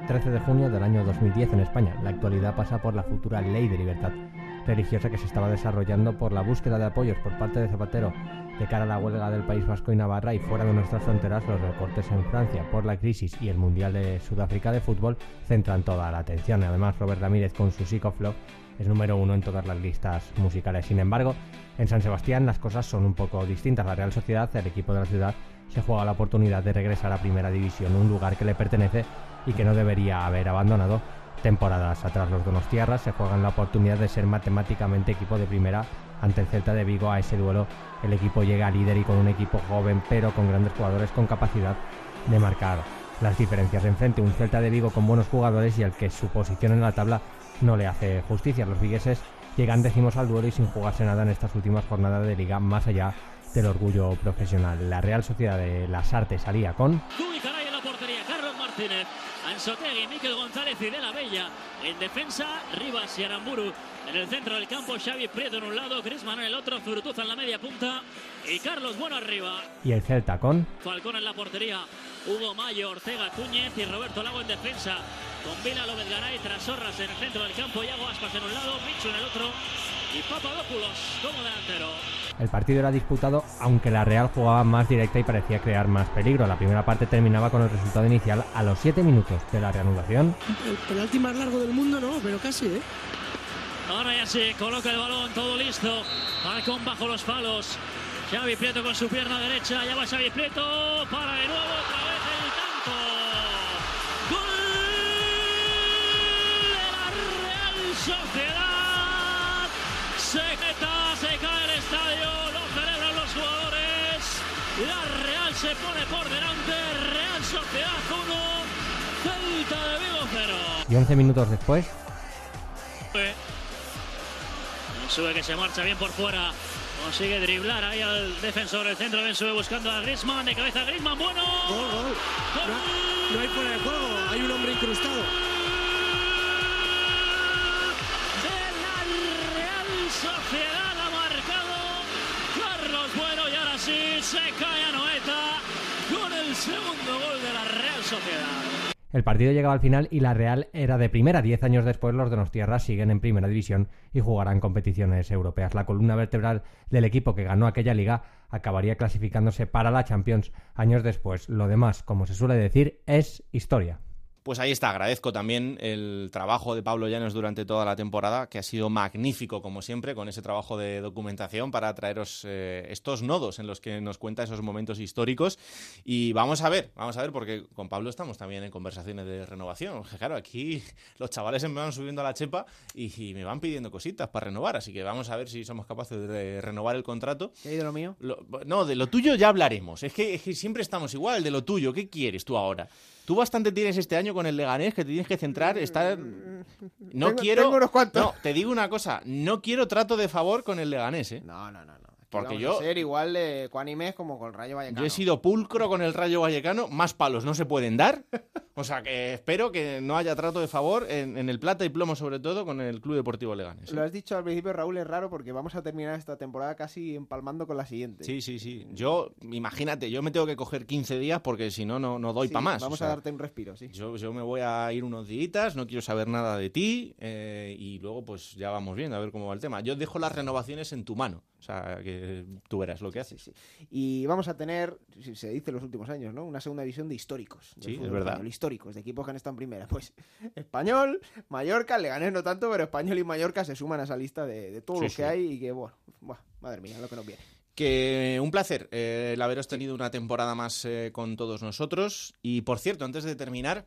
13 de junio del año 2010 en España. La actualidad pasa por la futura ley de libertad religiosa que se estaba desarrollando por la búsqueda de apoyos por parte de Zapatero de cara a la huelga del País Vasco y Navarra y fuera de nuestras fronteras los recortes en Francia por la crisis y el Mundial de Sudáfrica de fútbol centran toda la atención. Además, Robert Ramírez con su Psychoflow es número uno en todas las listas musicales. Sin embargo, en San Sebastián las cosas son un poco distintas. La Real Sociedad, el equipo de la ciudad, se juega la oportunidad de regresar a Primera División, un lugar que le pertenece y que no debería haber abandonado temporadas atrás. Los donostiarras se juegan la oportunidad de ser matemáticamente equipo de primera ante el Celta de Vigo. A ese duelo el equipo llega líder y con un equipo joven pero con grandes jugadores con capacidad de marcar las diferencias. Enfrente un Celta de Vigo con buenos jugadores y al que su posición en la tabla no le hace justicia. Los vigueses llegan décimos al duelo y sin jugarse nada en estas últimas jornadas de liga más allá del orgullo profesional. La Real Sociedad de las Artes salía con Ansotegui, Miquel González y De La Bella. En defensa, Rivas y Aramburu. En el centro del campo, Xavi Prieto en un lado, Griezmann en el otro, Zurutuza en la media punta y Carlos Bueno arriba. y el Celta con Falcón en la portería, Hugo Mayo, Ortega Túñez y Roberto Lago en defensa. Con Vila López Garay, Trasorras en el centro del campo, Iago Aspas en un lado, Michu en el otro y Papadopoulos como delantero. El partido era disputado, aunque la Real jugaba más directa y parecía crear más peligro. La primera parte terminaba con el resultado inicial a los 7 minutos de la reanudación. El penalti más largo del mundo, no, pero casi, ¿eh? Ahora ya se coloca el balón, todo listo. Falcón bajo los palos. Xavi Prieto con su pierna derecha. Ya va Xavi Prieto. Para de nuevo otra vez el tanto. Gol de la Real Sociedad. Se se cae el estadio. Lo celebran los jugadores. La Real se pone por delante. Real Sociedad 1. Celta de Vigo 0. Y 11 minutos después, Sube que se marcha bien por fuera. Consigue driblar ahí al defensor del centro. Ben sube buscando a Griezmann. De cabeza Griezmann. Bueno. Gol, gol. No, no hay fuera de juego, hay un hombre incrustado. De la Real Sociedad ha marcado Carlos Bueno. Y ahora sí se cae a Noeta con el segundo gol de la Real Sociedad. El partido llegaba al final y la Real era de primera. Diez años después, los donostiarras siguen en primera división y jugarán competiciones europeas. La columna vertebral del equipo que ganó aquella liga acabaría clasificándose para la Champions años después. Lo demás, como se suele decir, es historia. Pues ahí está, agradezco también el trabajo de Pablo Llanos durante toda la temporada, que ha sido magnífico como siempre, con ese trabajo de documentación para traeros eh, estos nodos en los que nos cuenta esos momentos históricos. Y vamos a ver, vamos a ver, porque con Pablo estamos también en conversaciones de renovación. Claro, aquí <laughs> los chavales se me van subiendo a la chepa y, y me van pidiendo cositas para renovar, así que vamos a ver si somos capaces de renovar el contrato. ¿Qué hay de lo mío? Lo- no, de lo tuyo ya hablaremos. Es que, es que siempre estamos igual, de lo tuyo. ¿Qué quieres tú ahora? Tú bastante tienes este año con el Leganés que te tienes que centrar. Está... No Tengo- quiero. tengo unos cuantos. No, te digo una cosa. No quiero trato de favor con el Leganés, ¿eh? No, no, no. no. Porque yo, ser igual de ecuánimes como con el Rayo Vallecano. yo he sido pulcro con el Rayo Vallecano. Más palos no se pueden dar. O sea que espero que no haya trato de favor en, en el plata y plomo, sobre todo, con el Club Deportivo Leganés. ¿eh? Lo has dicho al principio, Raúl, es raro porque vamos a terminar esta temporada casi empalmando con la siguiente. Sí, sí, sí. Yo, imagínate, yo me tengo que coger 15 días porque si no, no no doy Sí, para más. Vamos o sea, a darte un respiro, sí. Yo, yo me voy a ir unos días, no quiero saber nada de ti eh, y luego pues ya vamos viendo a ver cómo va el tema. Yo dejo las renovaciones en tu mano, sea, que tú verás lo que haces. Y vamos a tener, se dice en los últimos años, ¿no? Una segunda división de históricos. del Sí, es verdad. español, históricos, de equipos que han estado en primera. Pues Español, Mallorca, Leganés no tanto, pero Español y Mallorca se suman a esa lista de, de Sí, los sí. que hay y que, bueno, madre mía, lo que nos viene. Que un placer eh, el haberos tenido una temporada más eh, con todos nosotros. Y por cierto, antes de terminar,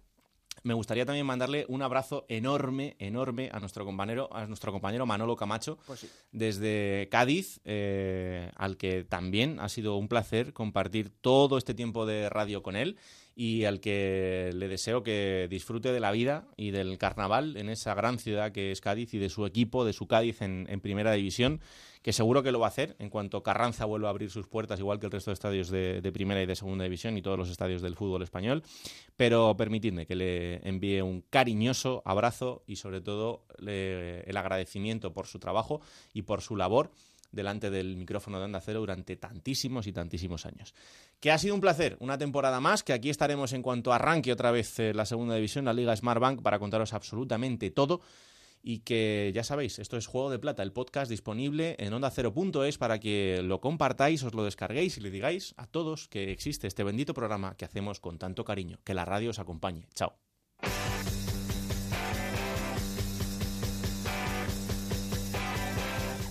me gustaría también mandarle un abrazo enorme, enorme a nuestro compañero, a nuestro compañero Manolo Camacho, Pues sí. desde Cádiz, eh, al que también ha sido un placer compartir todo este tiempo de radio con él y al que le deseo que disfrute de la vida y del carnaval en esa gran ciudad que es Cádiz y de su equipo, de su Cádiz en, primera división, que seguro que lo va a hacer en cuanto Carranza vuelva a abrir sus puertas, igual que el resto de estadios de, de primera y de segunda división y todos los estadios del fútbol español. Pero permitidme que le envíe un cariñoso abrazo y sobre todo le- el agradecimiento por su trabajo y por su labor delante del micrófono de Onda Cero durante tantísimos y tantísimos años. Que ha sido un placer, una temporada más, que aquí estaremos en cuanto arranque otra vez eh, la segunda división, la Liga Smartbank, para contaros absolutamente todo. Y que ya sabéis, esto es Juego de Plata, el podcast disponible en onda0.es para que lo compartáis, os lo descarguéis y le digáis a todos que existe este bendito programa que hacemos con tanto cariño. Que la radio os acompañe. Chao.